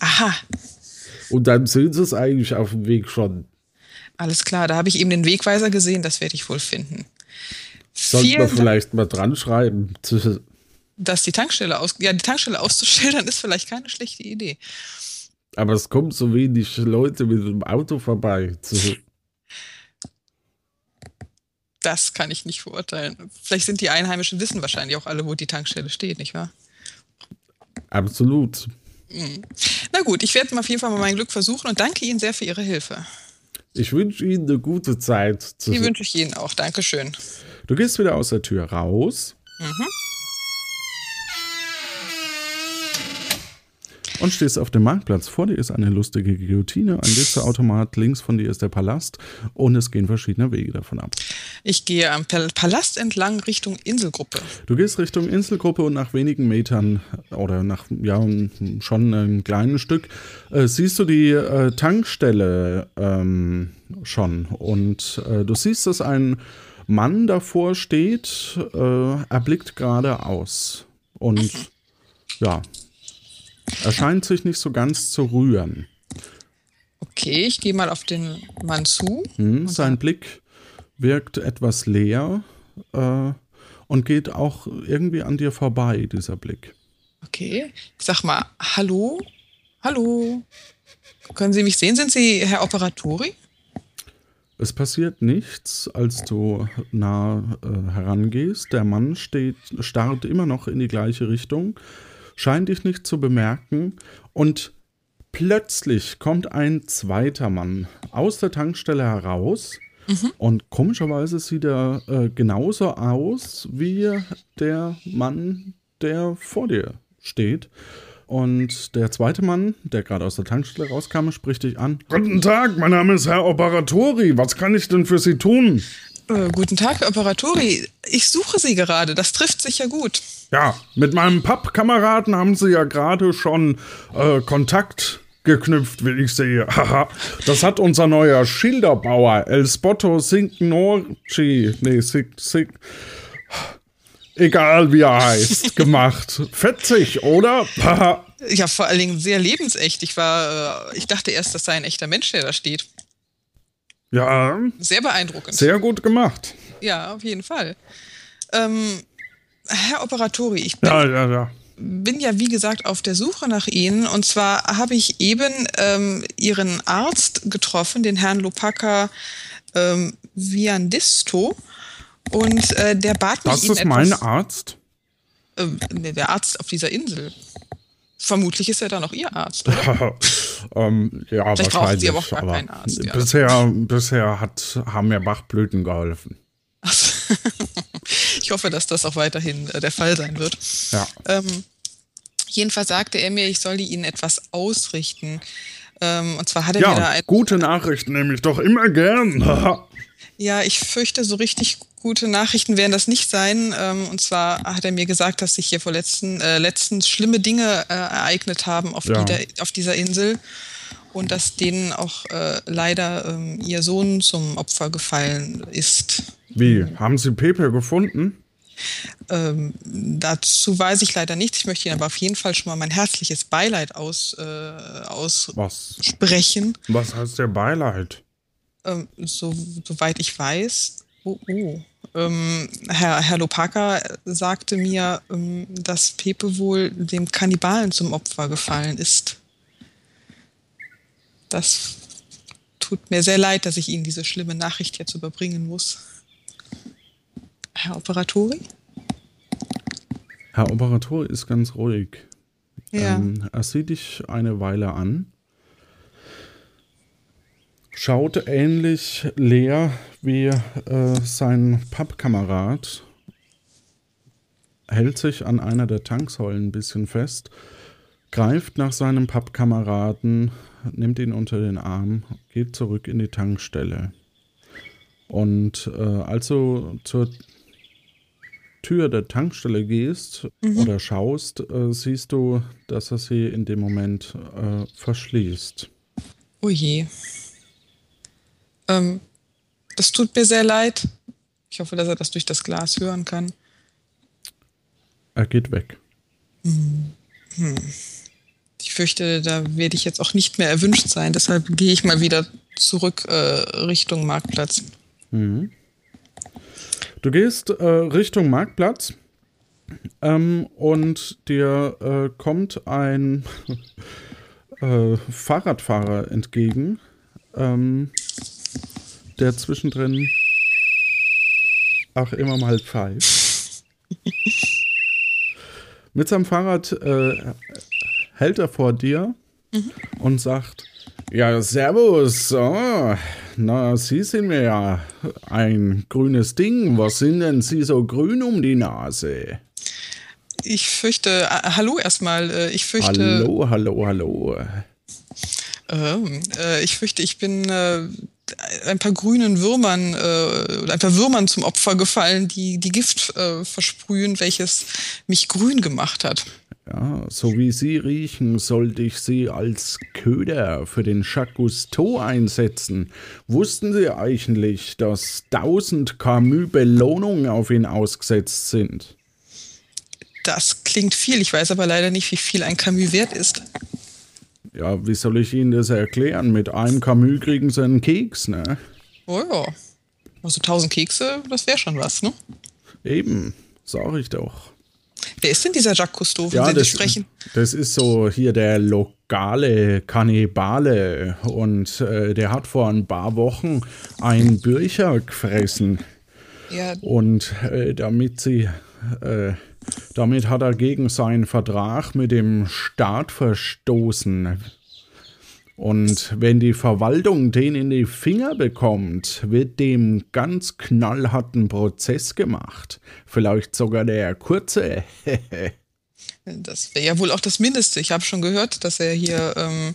Aha,
Und dann sehen Sie es eigentlich auf dem Weg schon.
alles klar. Da habe ich eben den Wegweiser gesehen. Das werde ich wohl finden.
Sollten wir vielleicht mal dran schreiben.
dass die Tankstelle aus, ja, die Tankstelle auszuschildern ist vielleicht keine schlechte Idee.
Aber es kommen so wenig Leute mit dem Auto vorbei. (laughs)
Das kann ich nicht verurteilen. Vielleicht sind die Einheimischen wissen wahrscheinlich auch alle, wo die Tankstelle steht, nicht wahr?
Absolut.
Na gut, ich werde auf jeden Fall mal mein Glück versuchen und danke Ihnen sehr für Ihre Hilfe.
Ich wünsche Ihnen eine gute Zeit.
Die wünsche ich Ihnen auch. Dankeschön.
Du gehst wieder aus der Tür raus. Und stehst auf dem Marktplatz. Vor dir ist eine lustige Guillotine, ein Witzeautomat, links von dir ist der Palast und es gehen verschiedene Wege davon ab.
Ich gehe am Pal- Palast entlang Richtung Inselgruppe.
Du gehst Richtung Inselgruppe und nach wenigen Metern oder nach ja schon ein kleines Stück äh, siehst du die äh, Tankstelle ähm, schon und äh, du siehst, dass ein Mann davor steht, äh, er blickt geradeaus und ja, er scheint sich nicht so ganz zu rühren.
Okay, ich gehe mal auf den Mann zu.
Hm, sein Blick wirkt etwas leer äh, und geht auch irgendwie an dir vorbei, dieser Blick.
Okay, ich sag mal, hallo, hallo. Können Sie mich sehen? Sind Sie Herr Operatori?
Es passiert nichts, als du nah äh, herangehst. Der Mann steht, starrt immer noch in die gleiche Richtung, scheint dich nicht zu bemerken und plötzlich kommt ein zweiter Mann aus der Tankstelle heraus und komischerweise sieht er äh, genauso aus wie der Mann, der vor dir steht. Und der zweite Mann, der gerade aus der Tankstelle rauskam, spricht dich an. Guten Tag, mein Name ist Herr Operatori. Was kann ich denn für Sie tun?
Äh, guten Tag, Herr Operatori. Ich suche Sie gerade. Das trifft sich ja gut.
Ja, mit meinem Pappkameraden haben Sie ja gerade schon äh, Kontakt geknüpft, wie ich sehe. (laughs) Haha. das hat unser neuer Schilderbauer El Spotto Signorci, nee, Sig, Sig, egal wie er heißt, (laughs) gemacht. Fetzig, oder? (laughs)
Ja, vor allen Dingen sehr lebensecht. Ich war, äh, ich dachte erst, das sei ein echter Mensch, der da steht.
ja,
Sehr beeindruckend.
sehr gut gemacht.
Ja, auf jeden Fall. Ähm, Herr Operatori, ich bin,
Ja, ja, ja.
bin ja wie gesagt auf der Suche nach Ihnen. Und zwar habe ich eben ähm, Ihren Arzt getroffen, den Herrn Lopaka ähm, Viandisto. Und äh, der bat mich
Das ist mein
etwas,
Arzt.
ähm, nee, der Arzt auf dieser Insel. Vermutlich ist er dann auch Ihr Arzt. (laughs)
Ähm, ja,
Vielleicht brauchen Sie
wahrscheinlich.
aber auch gar
aber
keinen Arzt, ja.
bisher, bisher hat, haben mir Bachblüten geholfen. (laughs)
ich hoffe, dass das auch weiterhin äh, der Fall sein wird.
Ja.
Ähm, jedenfalls sagte er mir, ich solle Ihnen etwas ausrichten. Ähm, und zwar hat er mir da
Ja,
ein,
gute Nachrichten nehme ich doch immer gern. (laughs)
Ja, ich fürchte, so richtig gute Nachrichten werden das nicht sein. Ähm, und zwar hat er mir gesagt, dass sich hier vor letzten, äh, letztens schlimme Dinge äh, ereignet haben auf,
Ja.
die auf dieser Insel. Und dass denen auch äh, leider ähm, ihr Sohn zum Opfer gefallen ist.
Wie? Haben Sie Pepe gefunden?
Ähm, dazu weiß ich leider nichts. Ich möchte Ihnen aber auf jeden Fall schon mal mein herzliches Beileid aus, äh, aussprechen.
Was? Was heißt der Beileid?
Ähm, so, soweit ich weiß. Oh, oh. Ähm, Herr, Herr Lopaka sagte mir, ähm, dass Pepe wohl dem Kannibalen zum Opfer gefallen ist. Das tut mir sehr leid, dass ich Ihnen diese schlimme Nachricht jetzt überbringen muss. Herr Operatori?
Herr Operator ist ganz ruhig.
Ja.
Ähm, er sieht dich eine Weile an. Schaut ähnlich leer wie äh, sein Pappkamerad. Hält sich an einer der Tanksäulen ein bisschen fest. Greift nach seinem Pappkameraden, nimmt ihn unter den Arm, geht zurück in die Tankstelle. Und äh, als du zur Tür der Tankstelle gehst oder schaust, äh, siehst du, dass er sie in dem Moment äh, verschließt.
Oh je. Ähm, das tut mir sehr leid. Ich hoffe, dass er das durch das Glas hören kann.
Er geht weg.
Ich fürchte, da werde ich jetzt auch nicht mehr erwünscht sein. Deshalb gehe ich mal wieder zurück äh, Richtung Marktplatz.
Du gehst äh, Richtung Marktplatz ähm, und dir äh, kommt ein (laughs) äh, Fahrradfahrer entgegen, ähm, der zwischendrin auch immer mal pfeift. (laughs) Mit seinem Fahrrad äh, hält er vor dir und sagt, ja, servus, oh, na, Sie sind mir ja ein grünes Ding. Was sind denn Sie so grün um die Nase?
Ich fürchte, äh, hallo erstmal. Äh, ich fürchte,
Hallo, hallo, hallo.
Ähm, äh, ich fürchte, ich bin äh, ein paar grünen Würmern äh, oder ein paar Würmern zum Opfer gefallen, die die Gift äh, versprühen, welches mich grün gemacht hat.
Ja, so wie Sie riechen, sollte ich Sie als Köder für den Jacques Cousteau einsetzen. Wussten Sie eigentlich, dass 1000 Camus Belohnungen auf ihn ausgesetzt sind?
Das klingt viel. Ich weiß aber leider nicht, wie viel ein Camus wert ist.
Ja, wie soll ich Ihnen das erklären? Mit einem Camus kriegen Sie einen Keks, ne?
Oh ja. Also 1000 Kekse, das wäre schon was, ne?
Eben, sag ich doch.
Wer ist denn dieser Jacques Cousteau, von
Ja,
dem Sie
das,
sprechen?
das ist so hier der lokale Kannibale und äh, der hat vor ein paar Wochen ein Bürcher gefressen
Ja,
und äh, damit sie äh, damit hat er gegen seinen Vertrag mit dem Staat verstoßen. Und wenn die Verwaltung den in die Finger bekommt, wird dem ganz knallharten Prozess gemacht. Vielleicht sogar der kurze. (laughs)
das wäre ja wohl auch das Mindeste. Ich habe schon gehört, dass er hier ähm,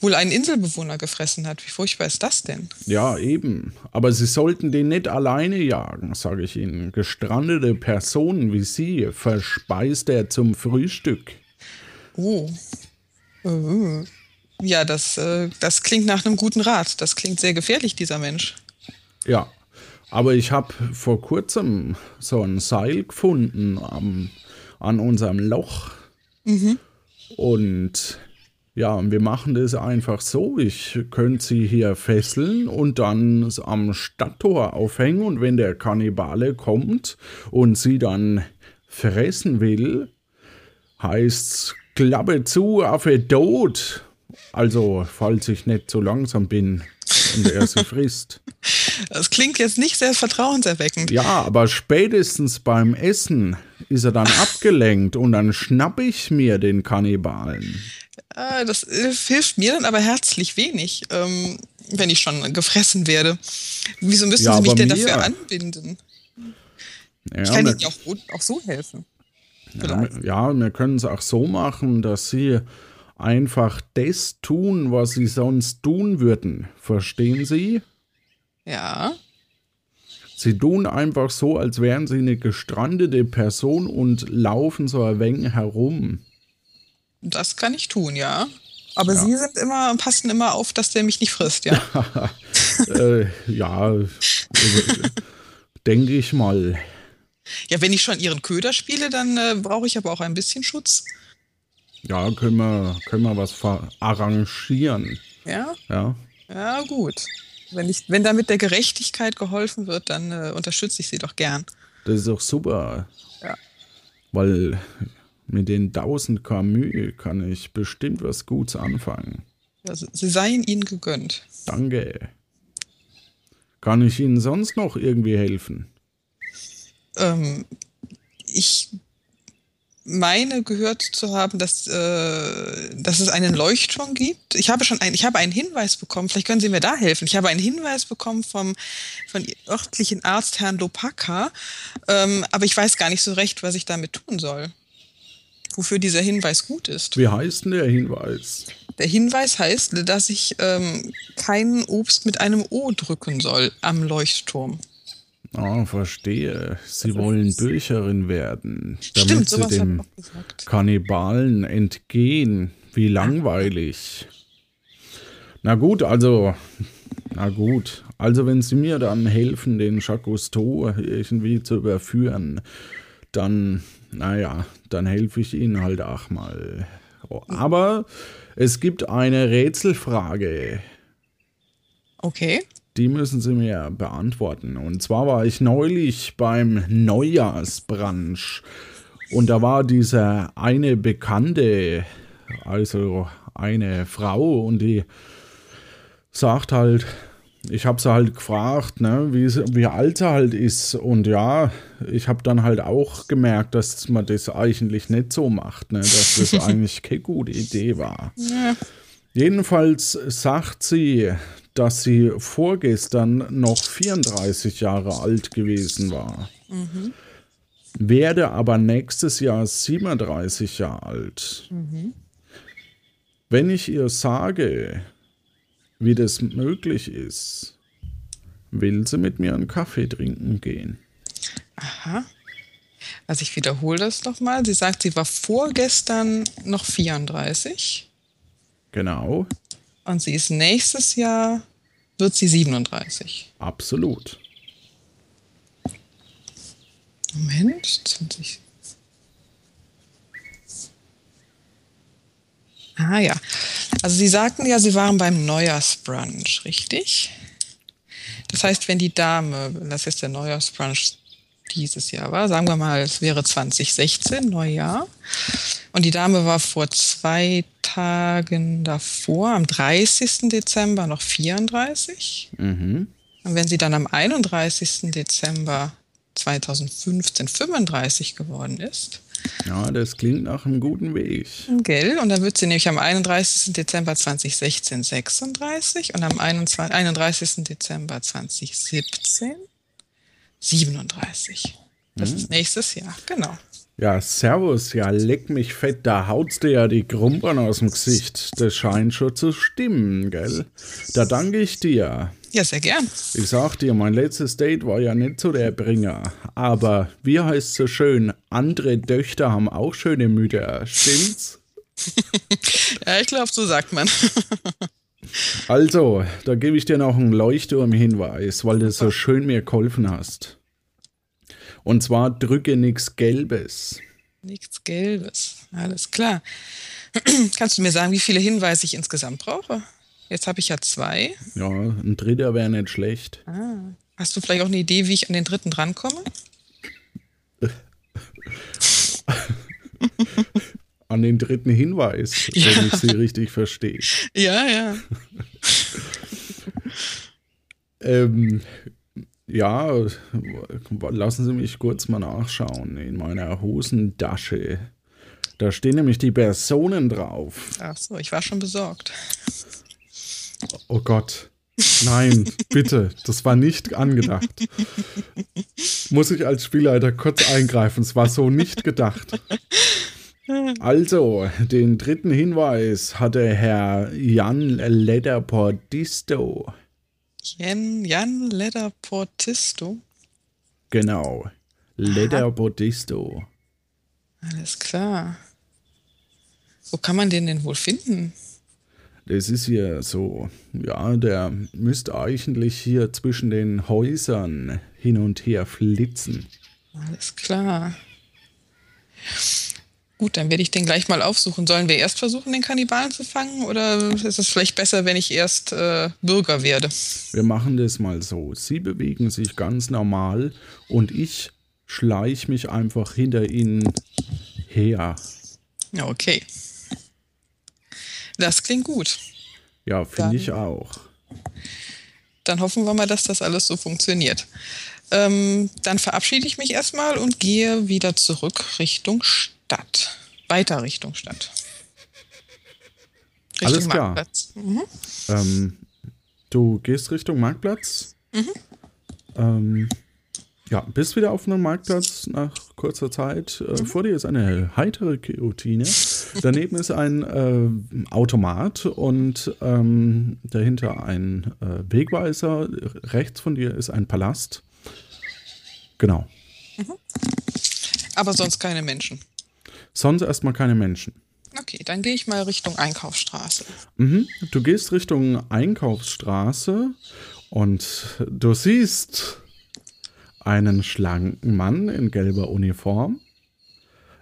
wohl einen Inselbewohner gefressen hat. Wie furchtbar ist das denn?
Ja, eben. Aber Sie sollten den nicht alleine jagen, sage ich Ihnen. Gestrandete Personen wie Sie verspeist er zum Frühstück.
Oh. Äh. Ja, das, äh, das klingt nach einem guten Rat. Das klingt sehr gefährlich, dieser Mensch.
Ja, aber ich habe vor kurzem so ein Seil gefunden am, an unserem Loch. Und ja, wir machen das einfach so. Ich könnte sie hier fesseln und dann am Stadttor aufhängen. Und wenn der Kannibale kommt und sie dann fressen will, heißt's Klappe zu, Affe tot. Also, falls ich nicht so langsam bin und er sie frisst. (laughs)
Das klingt jetzt nicht sehr vertrauenserweckend.
Ja, aber spätestens beim Essen ist er dann (laughs) abgelenkt und dann schnapp ich mir den Kannibalen.
Äh, das äh, hilft mir dann aber herzlich wenig, ähm, wenn ich schon gefressen werde. Wieso müssen
Ja,
Sie mich denn
mir-
dafür anbinden?
Ja,
Ich kann Ihnen auch, auch so helfen.
ja, wir- ja, wir können es auch so machen, dass sie einfach das tun, was sie sonst tun würden. Verstehen Sie?
Ja.
Sie tun einfach so, als wären sie eine gestrandete Person und laufen so ein wenig herum.
Das kann ich tun, ja. Aber Sie sind immer, passen immer auf, dass der mich nicht frisst, ja. (laughs)
äh, ja, äh, denke ich mal.
ja, wenn ich schon Ihren Köder spiele, dann äh, brauche ich aber auch ein bisschen Schutz.
Ja, können wir, können wir was arrangieren.
Ja,
Ja.
ja, gut. Wenn, ich, wenn damit der Gerechtigkeit geholfen wird, dann äh, unterstütze ich Sie doch gern.
Das ist doch super.
Ja.
Weil mit den 1000 Camus kann ich bestimmt was Gutes anfangen.
Also, sie seien Ihnen gegönnt.
Danke. Kann ich Ihnen sonst noch irgendwie helfen?
Ähm, ich meine gehört zu haben, dass, äh, dass es einen Leuchtturm gibt. Ich habe schon ein, ich habe einen Hinweis bekommen, vielleicht können Sie mir da helfen. Ich habe einen Hinweis bekommen vom von örtlichen Arzt Herrn Lopaka, ähm, aber ich weiß gar nicht so recht, was ich damit tun soll. Wofür dieser Hinweis gut ist.
Wie heißt denn der Hinweis?
Der Hinweis heißt, dass ich ähm, kein Obst mit einem O drücken soll am Leuchtturm.
Ah, verstehe. Sie wollen Bücherin werden, damit
Stimmt,
Sie dem. Kannibalen entgehen. Wie langweilig. Na gut, also, na gut. Also wenn Sie mir dann helfen, den Jacques Cousteau irgendwie zu überführen, dann, naja, dann helfe ich Ihnen halt auch mal. Aber es gibt eine Rätselfrage.
Okay.
Die müssen Sie mir beantworten. Und zwar war ich neulich beim Neujahrsbrunch. Und da war dieser eine Bekannte, also eine Frau, und die sagt halt, ich habe sie halt gefragt, ne, wie, wie alt sie halt ist. Und ja, ich habe dann halt auch gemerkt, dass man das eigentlich nicht so macht, ne, dass das (laughs) eigentlich keine gute Idee war.
Ja.
Jedenfalls sagt sie, dass sie vorgestern noch 34 Jahre alt gewesen war. Werde aber nächstes Jahr 37 Jahre alt. Wenn ich ihr sage, wie das möglich ist, will sie mit mir einen Kaffee trinken gehen.
Aha. Also ich wiederhole das nochmal. Sie sagt, sie war vorgestern noch 34
Genau,
und sie ist nächstes Jahr, wird sie 37.
absolut.
Moment, 20. Ah ja. Also Sie sagten ja, Sie waren beim Neujahrsbrunch, richtig? Das heißt, wenn die Dame, das jetzt der Neujahrsbrunch dieses Jahr war, sagen wir mal, es wäre 2016, Neujahr, und die Dame war vor zwei Tagen davor, am 30. Dezember, noch 34.
Mhm.
Und wenn sie dann am 31. Dezember 2015 35 geworden ist,
Ja, das klingt nach einem guten Weg.
Gell? Und dann wird sie nämlich am 31. Dezember 2016 36 und am 21 31. Dezember 2017 37. Das ist nächstes Jahr, genau.
Ja, servus, ja, leck mich fett, da haut's dir ja die Krumpern aus dem Gesicht. Das scheint schon zu stimmen, gell? Da danke ich dir.
Ja, sehr gern.
Ich sag dir, mein letztes Date war ja nicht so der Bringer. Aber wie heißt so schön, andere Töchter haben auch schöne Mütter, stimmt's? (laughs)
Ja, ich glaube, so sagt man. (laughs)
Also, da gebe ich dir noch einen Leuchtturm-Hinweis, weil du so schön mir geholfen hast. Und zwar drücke nichts Gelbes.
Nichts Gelbes. Alles klar. (clears throat) Kannst du mir sagen, wie viele Hinweise ich insgesamt brauche? Jetzt habe ich ja zwei.
Ja, ein dritter wäre nicht schlecht.
Hast du vielleicht auch eine Idee, wie ich an den dritten drankomme? (laughs)
An den dritten Hinweis, (laughs) wenn ich sie richtig verstehe.
Ja, ja. (laughs)
Ähm, ja, lassen Sie mich kurz mal nachschauen. In meiner Hosentasche. Da stehen nämlich die Personen drauf.
Ach so, ich war schon besorgt.
Oh Gott. Nein, (laughs) bitte, das war nicht angedacht. Muss ich als Spielleiter kurz eingreifen, es war so nicht gedacht. Also, den dritten Hinweis hatte Herr Jan Lederportisto.
Jan, Jan Lederportisto.
Genau. Lederportisto.
Alles klar. Wo kann man den denn wohl finden?
Das ist hier so, ja, der müsste eigentlich hier zwischen den Häusern hin und her flitzen.
Alles klar. Gut, dann werde ich den gleich mal aufsuchen. Sollen wir erst versuchen, den Kannibalen zu fangen? Oder ist es vielleicht besser, wenn ich erst äh, Bürger werde?
Wir machen das mal so. Sie bewegen sich ganz normal und ich schleich mich einfach hinter ihnen her.
Ja, okay. Das klingt gut.
Ja, finde ich auch.
Dann hoffen wir mal, dass das alles so funktioniert. Ähm, dann verabschiede ich mich erstmal und gehe wieder zurück Richtung Stadt. Weiter Richtung Stadt. Richtung
Alles klar.
Marktplatz. Mhm.
Ähm, du gehst Richtung Marktplatz. Ähm, ja, bist wieder auf einem Marktplatz nach kurzer Zeit. Äh, Vor dir ist eine heitere Guillotine. Daneben ist ein äh, Automat und ähm, dahinter ein äh, Wegweiser. Rechts von dir ist ein Palast. Genau.
Aber sonst keine Menschen.
Sonst erstmal keine Menschen.
Okay, dann gehe ich mal Richtung Einkaufsstraße.
Mhm. Du gehst Richtung Einkaufsstraße Und du siehst einen schlanken Mann in gelber Uniform.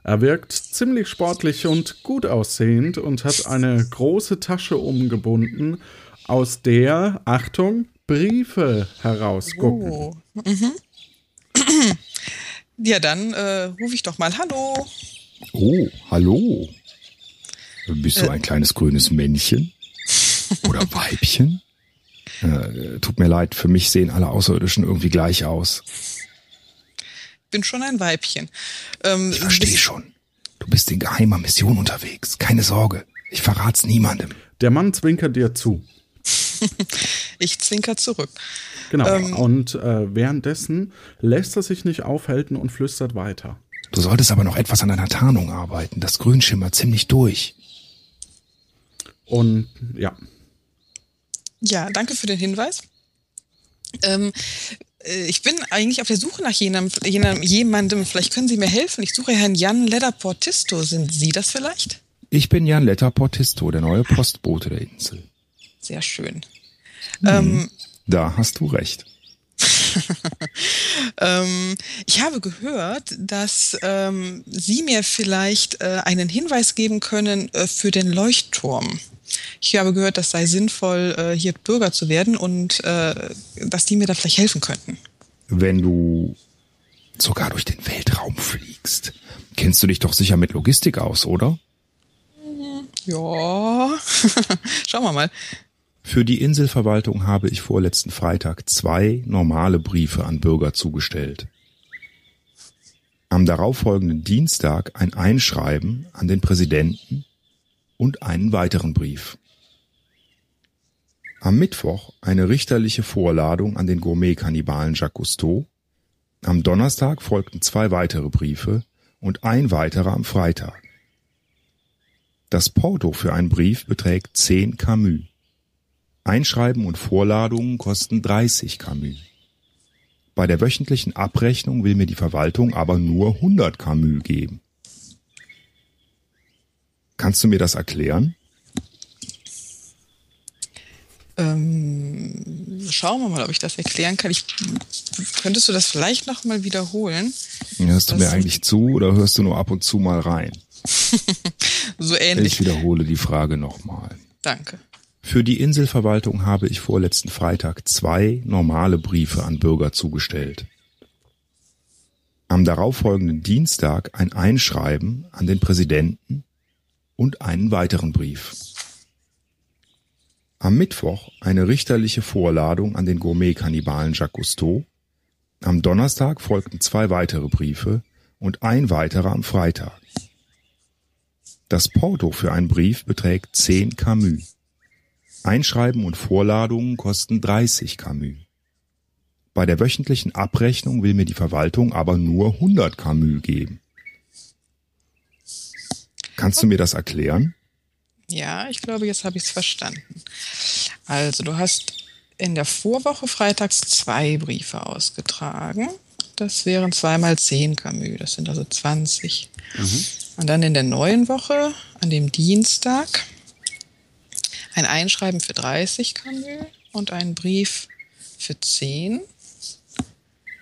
Er wirkt ziemlich sportlich und gut aussehend und hat eine große Tasche umgebunden, aus der, Achtung, Briefe herausgucken.
Oh. Mhm. (clears throat) Ja, dann äh, rufe ich doch mal Hallo.
Oh, hallo. Bist du ein kleines grünes Männchen? Oder (laughs) Weibchen? Äh, tut mir leid, für mich sehen alle Außerirdischen irgendwie gleich aus.
Bin schon ein Weibchen. Ähm,
Ich verstehe schon. Du bist in geheimer Mission unterwegs. Keine Sorge. Ich verrat's niemandem.
Der Mann zwinkert dir zu. (laughs)
Ich zwinker zurück.
Genau.
Ähm.
und äh, währenddessen lässt er sich nicht aufhalten und flüstert weiter.
Du solltest aber noch etwas an deiner Tarnung arbeiten. Das Grün schimmert ziemlich durch.
Und ja,
Ja, danke für den Hinweis. Ähm, äh, ich bin eigentlich auf der Suche nach jenem, jenem, jemandem. Vielleicht können Sie mir helfen. Ich suche Herrn Jan Ledderportisto. Sind Sie das vielleicht?
Ich bin Jan Letter Portisto, der neue Postbote der Insel.
Sehr schön. Ähm,
Da hast du recht. (laughs)
ähm, ich habe gehört, dass ähm, Sie mir vielleicht äh, einen Hinweis geben können äh, für den Leuchtturm. Ich habe gehört, das sei sinnvoll, äh, hier Bürger zu werden und äh, dass die mir da vielleicht helfen könnten.
Wenn du sogar durch den Weltraum fliegst, kennst du dich doch sicher mit Logistik aus, oder?
Ja, (laughs) schauen wir mal.
Für die Inselverwaltung habe ich vorletzten Freitag zwei normale Briefe an Bürger zugestellt. Am darauffolgenden Dienstag ein Einschreiben an den Präsidenten und einen weiteren Brief. Am Mittwoch eine richterliche Vorladung an den Gourmet-Kannibalen Jacques Cousteau. Am Donnerstag folgten zwei weitere Briefe und ein weiterer am Freitag. Das Porto für einen Brief beträgt 10 Camus. Einschreiben und Vorladungen kosten 30 Camus. Bei der wöchentlichen Abrechnung will mir die Verwaltung aber nur 100 Camus geben. Kannst du mir das erklären?
Ähm, schauen wir mal, ob ich das erklären kann. Ich, könntest du das vielleicht noch mal wiederholen?
Hörst du mir eigentlich zu oder hörst du nur ab und zu mal rein? (laughs)
So ähnlich.
Ich wiederhole die Frage nochmal.
Danke.
Für die Inselverwaltung habe ich vorletzten Freitag zwei normale Briefe an Bürger zugestellt. Am darauffolgenden Dienstag ein Einschreiben an den Präsidenten und einen weiteren Brief. Am Mittwoch eine richterliche Vorladung an den Gourmet-Kannibalen Jacques Cousteau. Am Donnerstag folgten zwei weitere Briefe und ein weiterer am Freitag. Das Porto für einen Brief beträgt 10 Camus. Einschreiben und Vorladungen kosten 30 Camus. Bei der wöchentlichen Abrechnung will mir die Verwaltung aber nur 100 Camus geben. Kannst du mir das erklären?
Ja, ich glaube, jetzt habe ich es verstanden. Also, du hast in der Vorwoche freitags zwei Briefe ausgetragen. Das wären zweimal zehn Camus, das sind also 20. Und dann in der neuen Woche, an dem Dienstag, ein Einschreiben für 30 Camus und ein Brief für 10.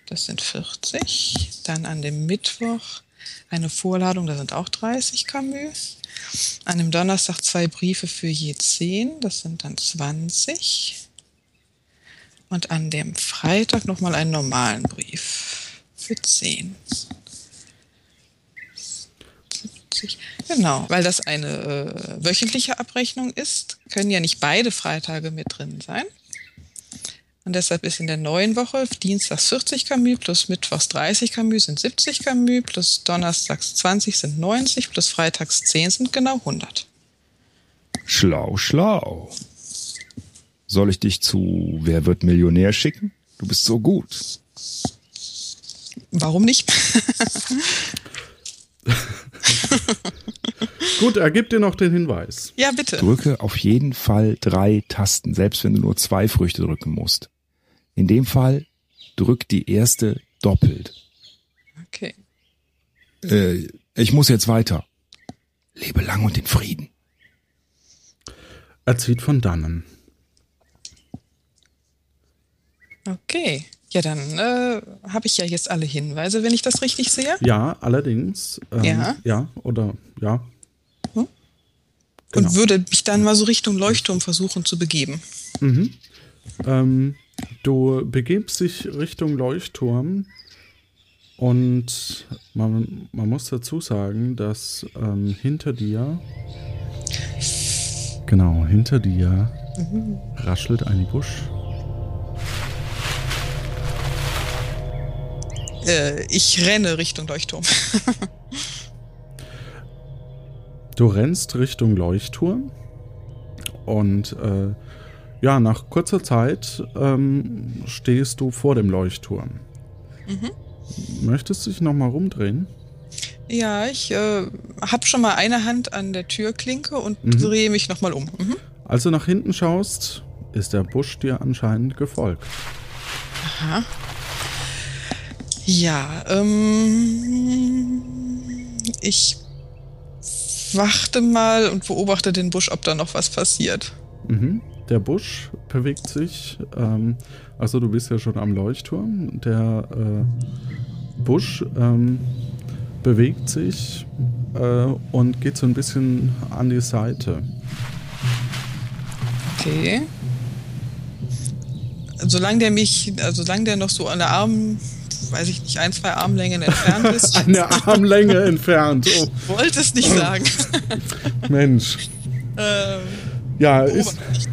Das sind 40. Dann an dem Mittwoch eine Vorladung, da sind auch 30 Camus. An dem Donnerstag zwei Briefe für je 10, das sind dann 20. Und an dem Freitag nochmal einen normalen Brief für 10. 70. Genau, weil das eine äh, wöchentliche Abrechnung ist, können ja nicht beide Freitage mit drin sein. Und deshalb ist in der neuen Woche Dienstags 40 Camus plus Mittwochs 30 Camus sind 70 Camus plus Donnerstags 20 sind 90 plus Freitags 10 sind genau 100.
Schlau, schlau. Soll ich dich zu Wer wird Millionär schicken? Du bist so gut.
Warum nicht? (laughs) (laughs)
Gut, er gibt dir noch den Hinweis.
ja, bitte.
Drücke auf jeden Fall drei Tasten, selbst wenn du nur zwei Früchte drücken musst. In dem Fall drück die erste doppelt.
Okay.
Äh, ich muss jetzt weiter. Lebe lang und in Frieden.
Er zieht von dannen.
Okay. Ja, dann äh, habe ich ja jetzt alle Hinweise, wenn ich das richtig sehe.
Ja, allerdings. Ähm,
Ja.
Ja, oder ja.
Hm?
Genau.
Und würde mich dann mal so Richtung Leuchtturm versuchen zu begeben.
Ähm, du begebst dich Richtung Leuchtturm und man, man muss dazu sagen, dass ähm, hinter dir, genau, hinter dir raschelt ein Busch.
Äh, ich renne Richtung Leuchtturm. (laughs)
Du rennst Richtung Leuchtturm und äh, ja, nach kurzer Zeit ähm, stehst du vor dem Leuchtturm. Möchtest du dich nochmal rumdrehen?
ja, ich äh, habe schon mal eine Hand an der Türklinke und
Mhm.
drehe mich nochmal um. Mhm.
Als du nach hinten schaust, ist der Busch dir anscheinend gefolgt.
Aha. Ja, ähm, ich warte mal und beobachte den Busch, ob da noch was passiert.
Mhm. Der Busch bewegt sich, ähm, also du bist ja schon am Leuchtturm. Der äh, Busch ähm, bewegt sich äh, und geht so ein bisschen an die Seite.
Okay. Solange der mich, also solange der noch so an der Arm, weiß ich nicht, ein, zwei Armlängen entfernt (laughs) ist.
Eine Armlänge entfernt. Oh,
Wollte es nicht sagen. (laughs)
Mensch.
ähm,
Ja, ist,
beobachte ich.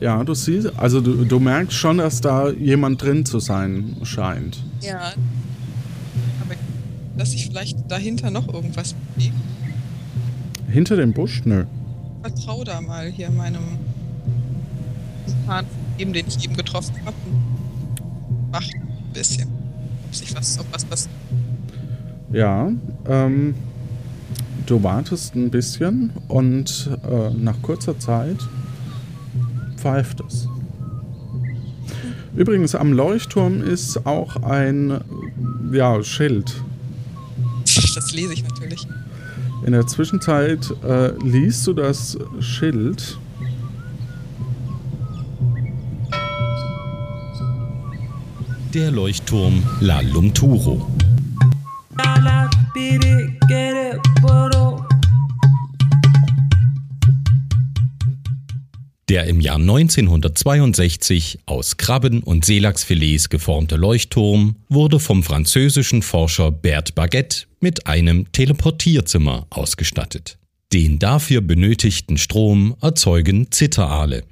ja, du siehst, also du, du merkst schon, dass da jemand drin zu sein scheint.
Ja. Aber dass ich vielleicht dahinter noch irgendwas bewege.
Hinter dem Busch? Nö.
Vertrau da mal hier meinem Hahn, eben den ich eben getroffen habe. Macht ein bisschen. Ob sich was, ob was passiert.
Ja, ähm, du wartest ein bisschen und äh, nach kurzer Zeit pfeift es. Übrigens, am Leuchtturm ist auch ein ja, Schild.
Das lese ich natürlich.
In der Zwischenzeit äh, liest du das Schild.
Der Leuchtturm La Lumturo. Der im Jahr 1962 aus Krabben- und Seelachsfilets geformte Leuchtturm wurde vom französischen Forscher Bert Baguette mit einem Teleportierzimmer ausgestattet. Den dafür benötigten Strom erzeugen Zitteraale.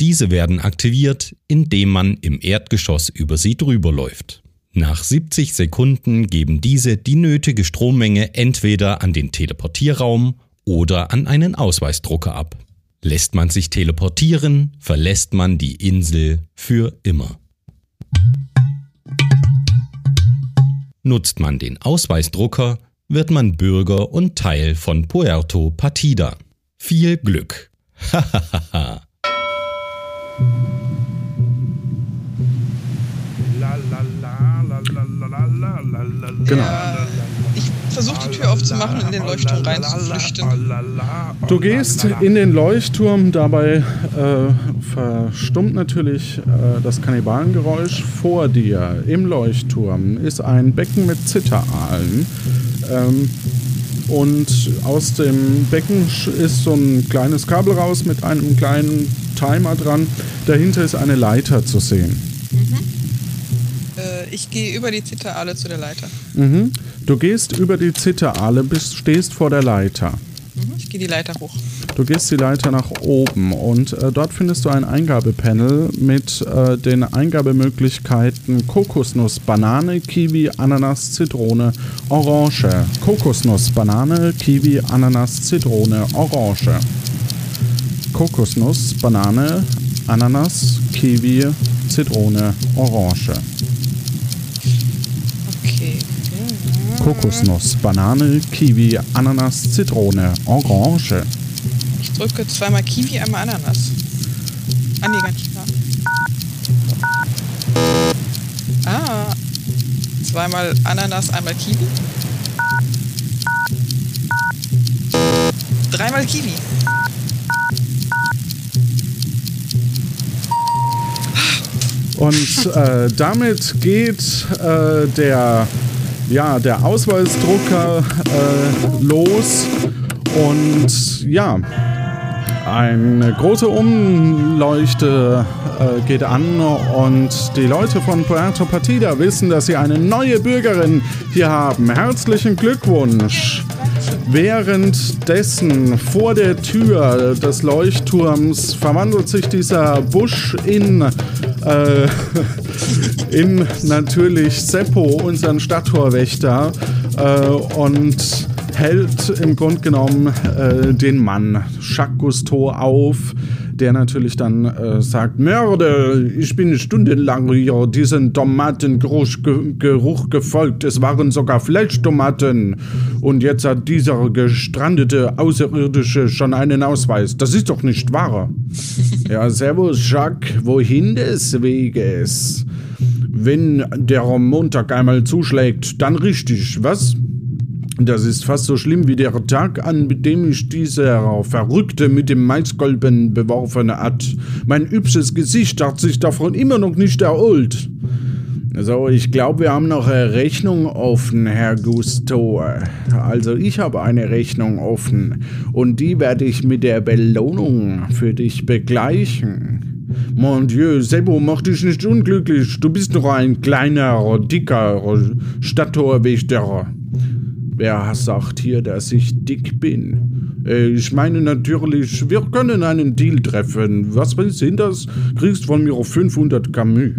Diese werden aktiviert, indem man im Erdgeschoss über sie drüber läuft. Nach 70 Sekunden geben diese die nötige Strommenge entweder an den Teleportierraum oder an einen Ausweisdrucker ab. Lässt man sich teleportieren, verlässt man die Insel für immer. Nutzt man den Ausweisdrucker, wird man Bürger und Teil von Puerto Partida. Viel Glück! (laughs) Hahaha.
Genau.
Ich versuche die Tür aufzumachen und in den Leuchtturm reinzuflüchten.
Du gehst in den Leuchtturm, dabei äh, verstummt natürlich äh, das Kannibalengeräusch. Vor dir im Leuchtturm ist ein Becken mit Zitteraalen. Ähm, und aus dem Becken ist so ein kleines Kabel raus mit einem kleinen Timer dran. Dahinter ist eine Leiter zu sehen.
Äh, ich gehe über die Zitteraale zu der Leiter.
Mhm. Du gehst über die Zitteraale, bist, stehst vor der Leiter.
Mhm. Ich gehe die Leiter hoch.
Du gehst die Leiter nach oben und äh, dort findest du ein Eingabepanel mit äh, den Eingabemöglichkeiten Kokosnuss, Banane, Kiwi, Ananas, Zitrone, Orange. Kokosnuss, Banane, Kiwi, Ananas, Zitrone, Orange. Kokosnuss, Banane, Ananas, Kiwi, Zitrone, Orange. Kokosnuss, Banane, Kiwi, Ananas, Zitrone, Orange.
Ich drücke zweimal Kiwi, einmal Ananas. Ah, nee, gar nicht klar. Ah. Zweimal Ananas, einmal Kiwi. Dreimal Kiwi.
Und äh, damit geht äh, der, ja, der Ausweisdrucker äh, los. Und ja, eine große Umleuchte äh, geht an und die Leute von Puerto Partida wissen, dass sie eine neue Bürgerin hier haben. Herzlichen Glückwunsch! Währenddessen vor der Tür des Leuchtturms verwandelt sich dieser Busch in, äh, (laughs) in natürlich Seppo, unseren Stadttorwächter, äh, und hält im Grunde genommen äh, den Mann. Jacques Cousteau auf, der natürlich dann äh, sagt, Mörder, ich bin stundenlang hier diesen Tomatengeruch ge Geruch gefolgt. Es waren sogar Fleischtomaten. Und jetzt hat dieser gestrandete Außerirdische schon einen Ausweis. Das ist doch nicht wahr. (laughs) ja, servus, Jacques. Wohin des Weges? Wenn der Montag einmal zuschlägt, dann richtig, was? Das ist fast so schlimm wie der Tag, an dem mich dieser Verrückte mit dem Maiskolben beworfen hat. Mein hübsches Gesicht hat sich davon immer noch nicht erholt. So, ich glaube, wir haben noch eine Rechnung offen, Herr Gusto. Also, ich habe eine Rechnung offen und die werde ich mit der Belohnung für dich begleichen. Mon Dieu, Sebo, mach dich nicht unglücklich. Du bist noch ein kleiner, dicker Stadttorwächter. Wer sagt hier, dass ich dick bin? Äh, ich meine natürlich, wir können einen Deal treffen. Was sind das? Kriegst von mir 500 Camus.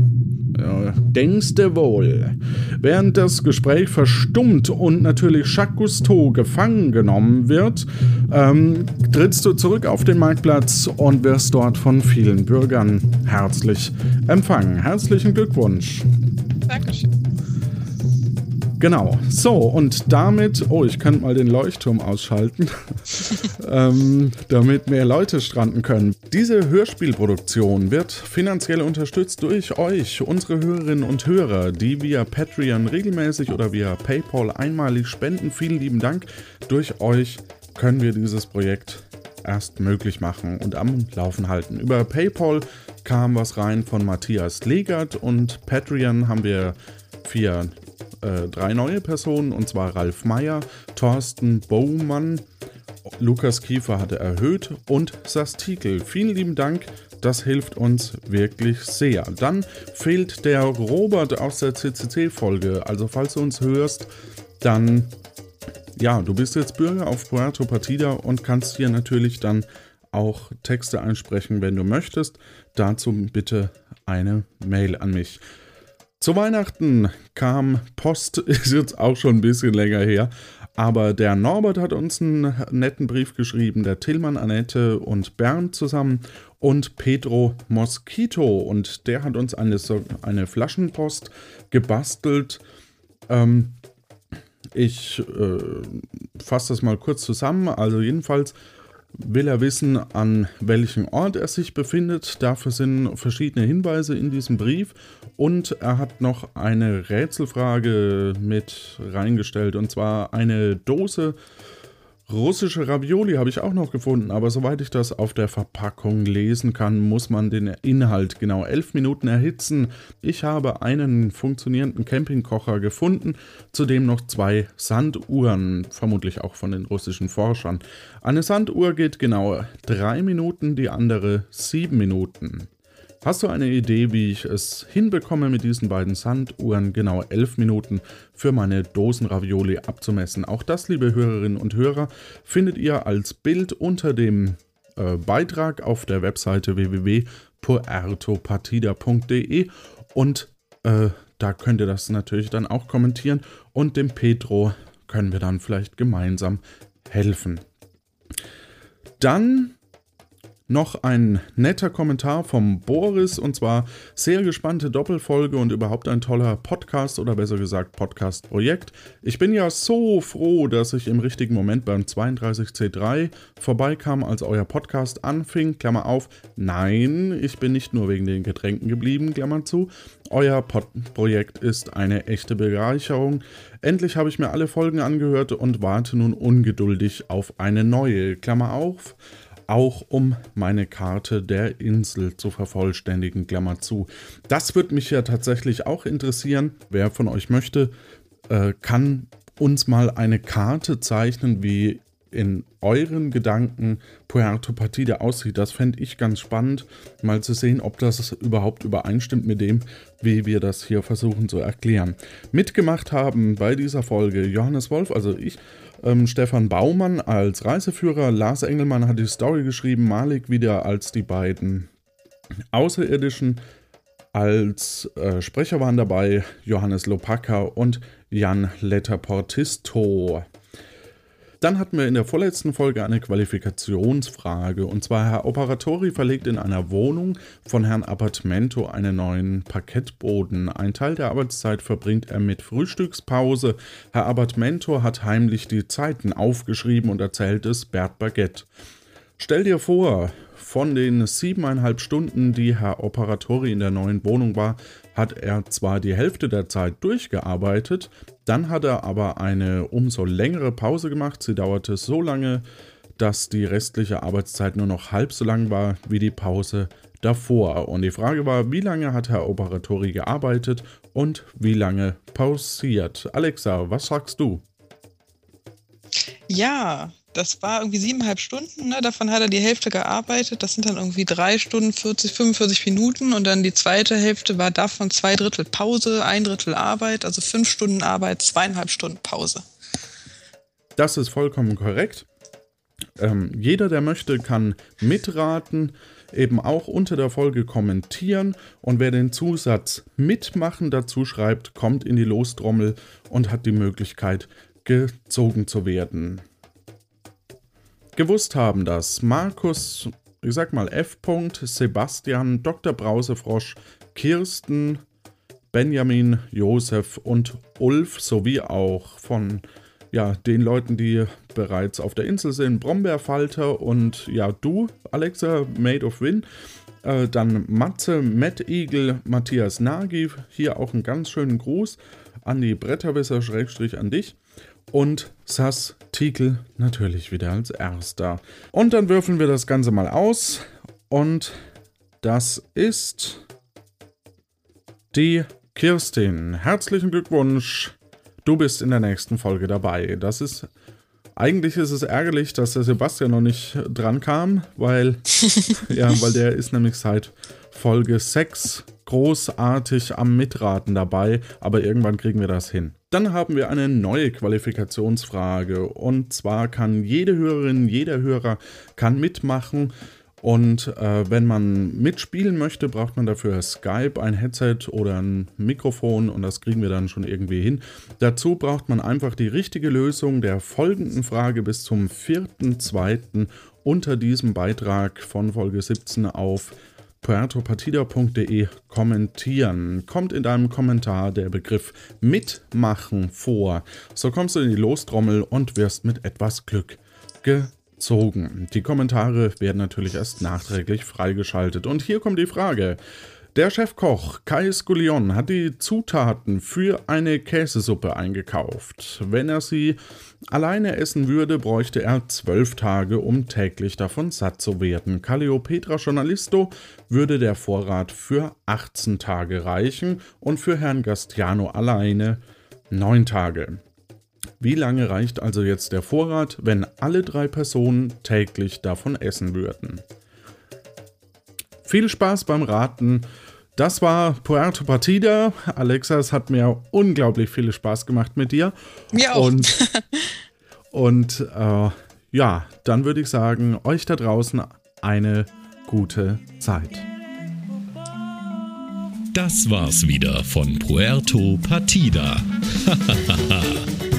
Ja, denkst du wohl. Während das Gespräch verstummt und natürlich Jacques Cousteau gefangen genommen wird, ähm, trittst du zurück auf den Marktplatz und wirst dort von vielen Bürgern herzlich empfangen. Herzlichen Glückwunsch.
Dankeschön.
Genau. So, und damit, oh, ich könnte mal den Leuchtturm ausschalten, (laughs) ähm, damit mehr Leute stranden können. Diese Hörspielproduktion wird finanziell unterstützt durch euch, unsere Hörerinnen und Hörer, die via Patreon regelmäßig oder via PayPal einmalig spenden. Vielen lieben Dank. Durch euch können wir dieses Projekt erst möglich machen und am Laufen halten. Über PayPal kam was rein von Matthias Legert und Patreon haben wir vier äh, drei neue Personen, und zwar Ralf Meyer, Thorsten Bowmann, Lukas Kiefer hatte erhöht und Sastikel. Vielen lieben Dank, das hilft uns wirklich sehr. Dann fehlt der Robert aus der CCC-Folge. Also falls du uns hörst, dann ja, du bist jetzt Bürger auf Puerto Partida und kannst hier natürlich dann auch Texte einsprechen, wenn du möchtest. Dazu bitte eine Mail an mich. Zu Weihnachten kam Post, (laughs) ist jetzt auch schon ein bisschen länger her, aber der Norbert hat uns einen netten Brief geschrieben, der Tillmann, Annette und Bernd zusammen und Pedro Mosquito und der hat uns eine, eine Flaschenpost gebastelt. Ähm, ich äh, fasse das mal kurz zusammen. Also jedenfalls will er wissen, an welchem Ort er sich befindet. Dafür sind verschiedene Hinweise in diesem Brief. Und er hat noch eine Rätselfrage mit reingestellt. Und zwar eine Dose Russische Ravioli habe ich auch noch gefunden, aber soweit ich das auf der Verpackung lesen kann, muss man den Inhalt genau elf Minuten erhitzen. Ich habe einen funktionierenden Campingkocher gefunden, zudem noch zwei Sanduhren, vermutlich auch von den russischen Forschern. Eine Sanduhr geht genau drei Minuten, die andere sieben Minuten. Hast du eine Idee, wie ich es hinbekomme, mit diesen beiden Sanduhren genau 11 Minuten für meine Dosenravioli abzumessen? Auch das, liebe Hörerinnen und Hörer, findet ihr als Bild unter dem äh, Beitrag auf der Webseite www.puertopartida.de und äh, da könnt ihr das natürlich dann auch kommentieren und dem Petro können wir dann vielleicht gemeinsam helfen. Dann noch ein netter Kommentar vom Boris und zwar sehr gespannte Doppelfolge und überhaupt ein toller Podcast oder besser gesagt Podcast-Projekt. Ich bin ja so froh, dass ich im richtigen Moment beim 32C3 vorbeikam, als euer Podcast anfing. Klammer auf, nein, ich bin nicht nur wegen den Getränken geblieben, Klammer zu. Euer Pod Projekt ist eine echte Bereicherung. Endlich habe ich mir alle Folgen angehört und warte nun ungeduldig auf eine neue. Klammer auf. Auch um meine Karte der Insel zu vervollständigen, Klammer zu. Das würde mich ja tatsächlich auch interessieren. Wer von euch möchte, äh, kann uns mal eine Karte zeichnen, wie in euren Gedanken Puerto Partida aussieht. Das fände ich ganz spannend, mal zu sehen, ob das überhaupt übereinstimmt mit dem, wie wir das hier versuchen zu erklären. Mitgemacht haben bei dieser Folge Johannes Wolf, also ich, ähm, Stefan Baumann als Reiseführer, Lars Engelmann hat die Story geschrieben, Malik wieder als die beiden Außerirdischen. Als äh, Sprecher waren dabei Johannes Lopaka und Jan Letterportisto. Dann hatten wir in der vorletzten Folge eine Qualifikationsfrage. Und zwar Herr Operatori verlegt in einer Wohnung von Herrn Appartamento einen neuen Parkettboden. Ein Teil der Arbeitszeit verbringt er mit Frühstückspause. Herr Appartamento hat heimlich die Zeiten aufgeschrieben und erzählt es Bert Baguette. Stell dir vor, von den siebeneinhalb Stunden, die Herr Operatori in der neuen Wohnung war, hat er zwar die Hälfte der Zeit durchgearbeitet, dann hat er aber eine umso längere Pause gemacht. Sie dauerte so lange, dass die restliche Arbeitszeit nur noch halb so lang war wie die Pause davor. Und die Frage war, wie lange hat Herr Operatori gearbeitet und wie lange pausiert? Alexa, was sagst du?
Ja, das war irgendwie siebeneinhalb Stunden, ne? davon hat er die Hälfte gearbeitet. Das sind dann irgendwie drei Stunden, 40, 45 Minuten und dann die zweite Hälfte war davon zwei Drittel Pause, ein Drittel Arbeit, also fünf Stunden Arbeit, zweieinhalb Stunden Pause.
Das ist vollkommen korrekt. Ähm, jeder, der möchte, kann mitraten, eben auch unter der Folge kommentieren und wer den Zusatz mitmachen dazu schreibt, kommt in die Lostrommel und hat die Möglichkeit, gezogen zu werden gewusst haben, dass Markus, ich sag mal F. Sebastian, Dr. Brausefrosch, Kirsten, Benjamin, Josef und Ulf sowie auch von ja, den Leuten, die bereits auf der Insel sind, Brombeerfalter und ja, du, Alexa, Made of Win. Äh, dann Matze, Matt Eagle, Matthias Nagy, hier auch einen ganz schönen Gruß an die Bretterwisser, Schrägstrich an dich und Sass Tikel natürlich wieder als erster. Und dann würfeln wir das Ganze mal aus und das ist die Kirstin. Herzlichen Glückwunsch. Du bist in der nächsten Folge dabei. Das ist eigentlich ist es ärgerlich, dass der Sebastian noch nicht dran kam, weil (laughs) ja, weil der ist nämlich seit Folge 6 großartig am Mitraten dabei, aber irgendwann kriegen wir das hin. Dann haben wir eine neue Qualifikationsfrage und zwar kann jede Hörerin, jeder Hörer kann mitmachen. Und äh, wenn man mitspielen möchte, braucht man dafür Skype, ein Headset oder ein Mikrofon und das kriegen wir dann schon irgendwie hin. Dazu braucht man einfach die richtige Lösung der folgenden Frage bis zum 4.2. unter diesem Beitrag von Folge 17 auf puertopartida.de kommentieren. Kommt in deinem Kommentar der Begriff mitmachen vor. So kommst du in die Lostrommel und wirst mit etwas Glück gezogen. Die Kommentare werden natürlich erst nachträglich freigeschaltet. Und hier kommt die Frage. Der Chefkoch Kai Skullion hat die Zutaten für eine Käsesuppe eingekauft. Wenn er sie alleine essen würde, bräuchte er zwölf Tage, um täglich davon satt zu werden. Calliopetra Journalisto würde der Vorrat für 18 Tage reichen und für Herrn Gastiano alleine neun Tage. Wie lange reicht also jetzt der Vorrat, wenn alle drei Personen täglich davon essen würden? Viel Spaß beim Raten. Das war Puerto Partida. Alexa, es hat mir unglaublich viel Spaß gemacht mit dir.
Mir auch.
Und, (laughs) und äh, ja, dann würde ich sagen, euch da draußen eine gute Zeit.
Das war's wieder von Puerto Partida. (laughs)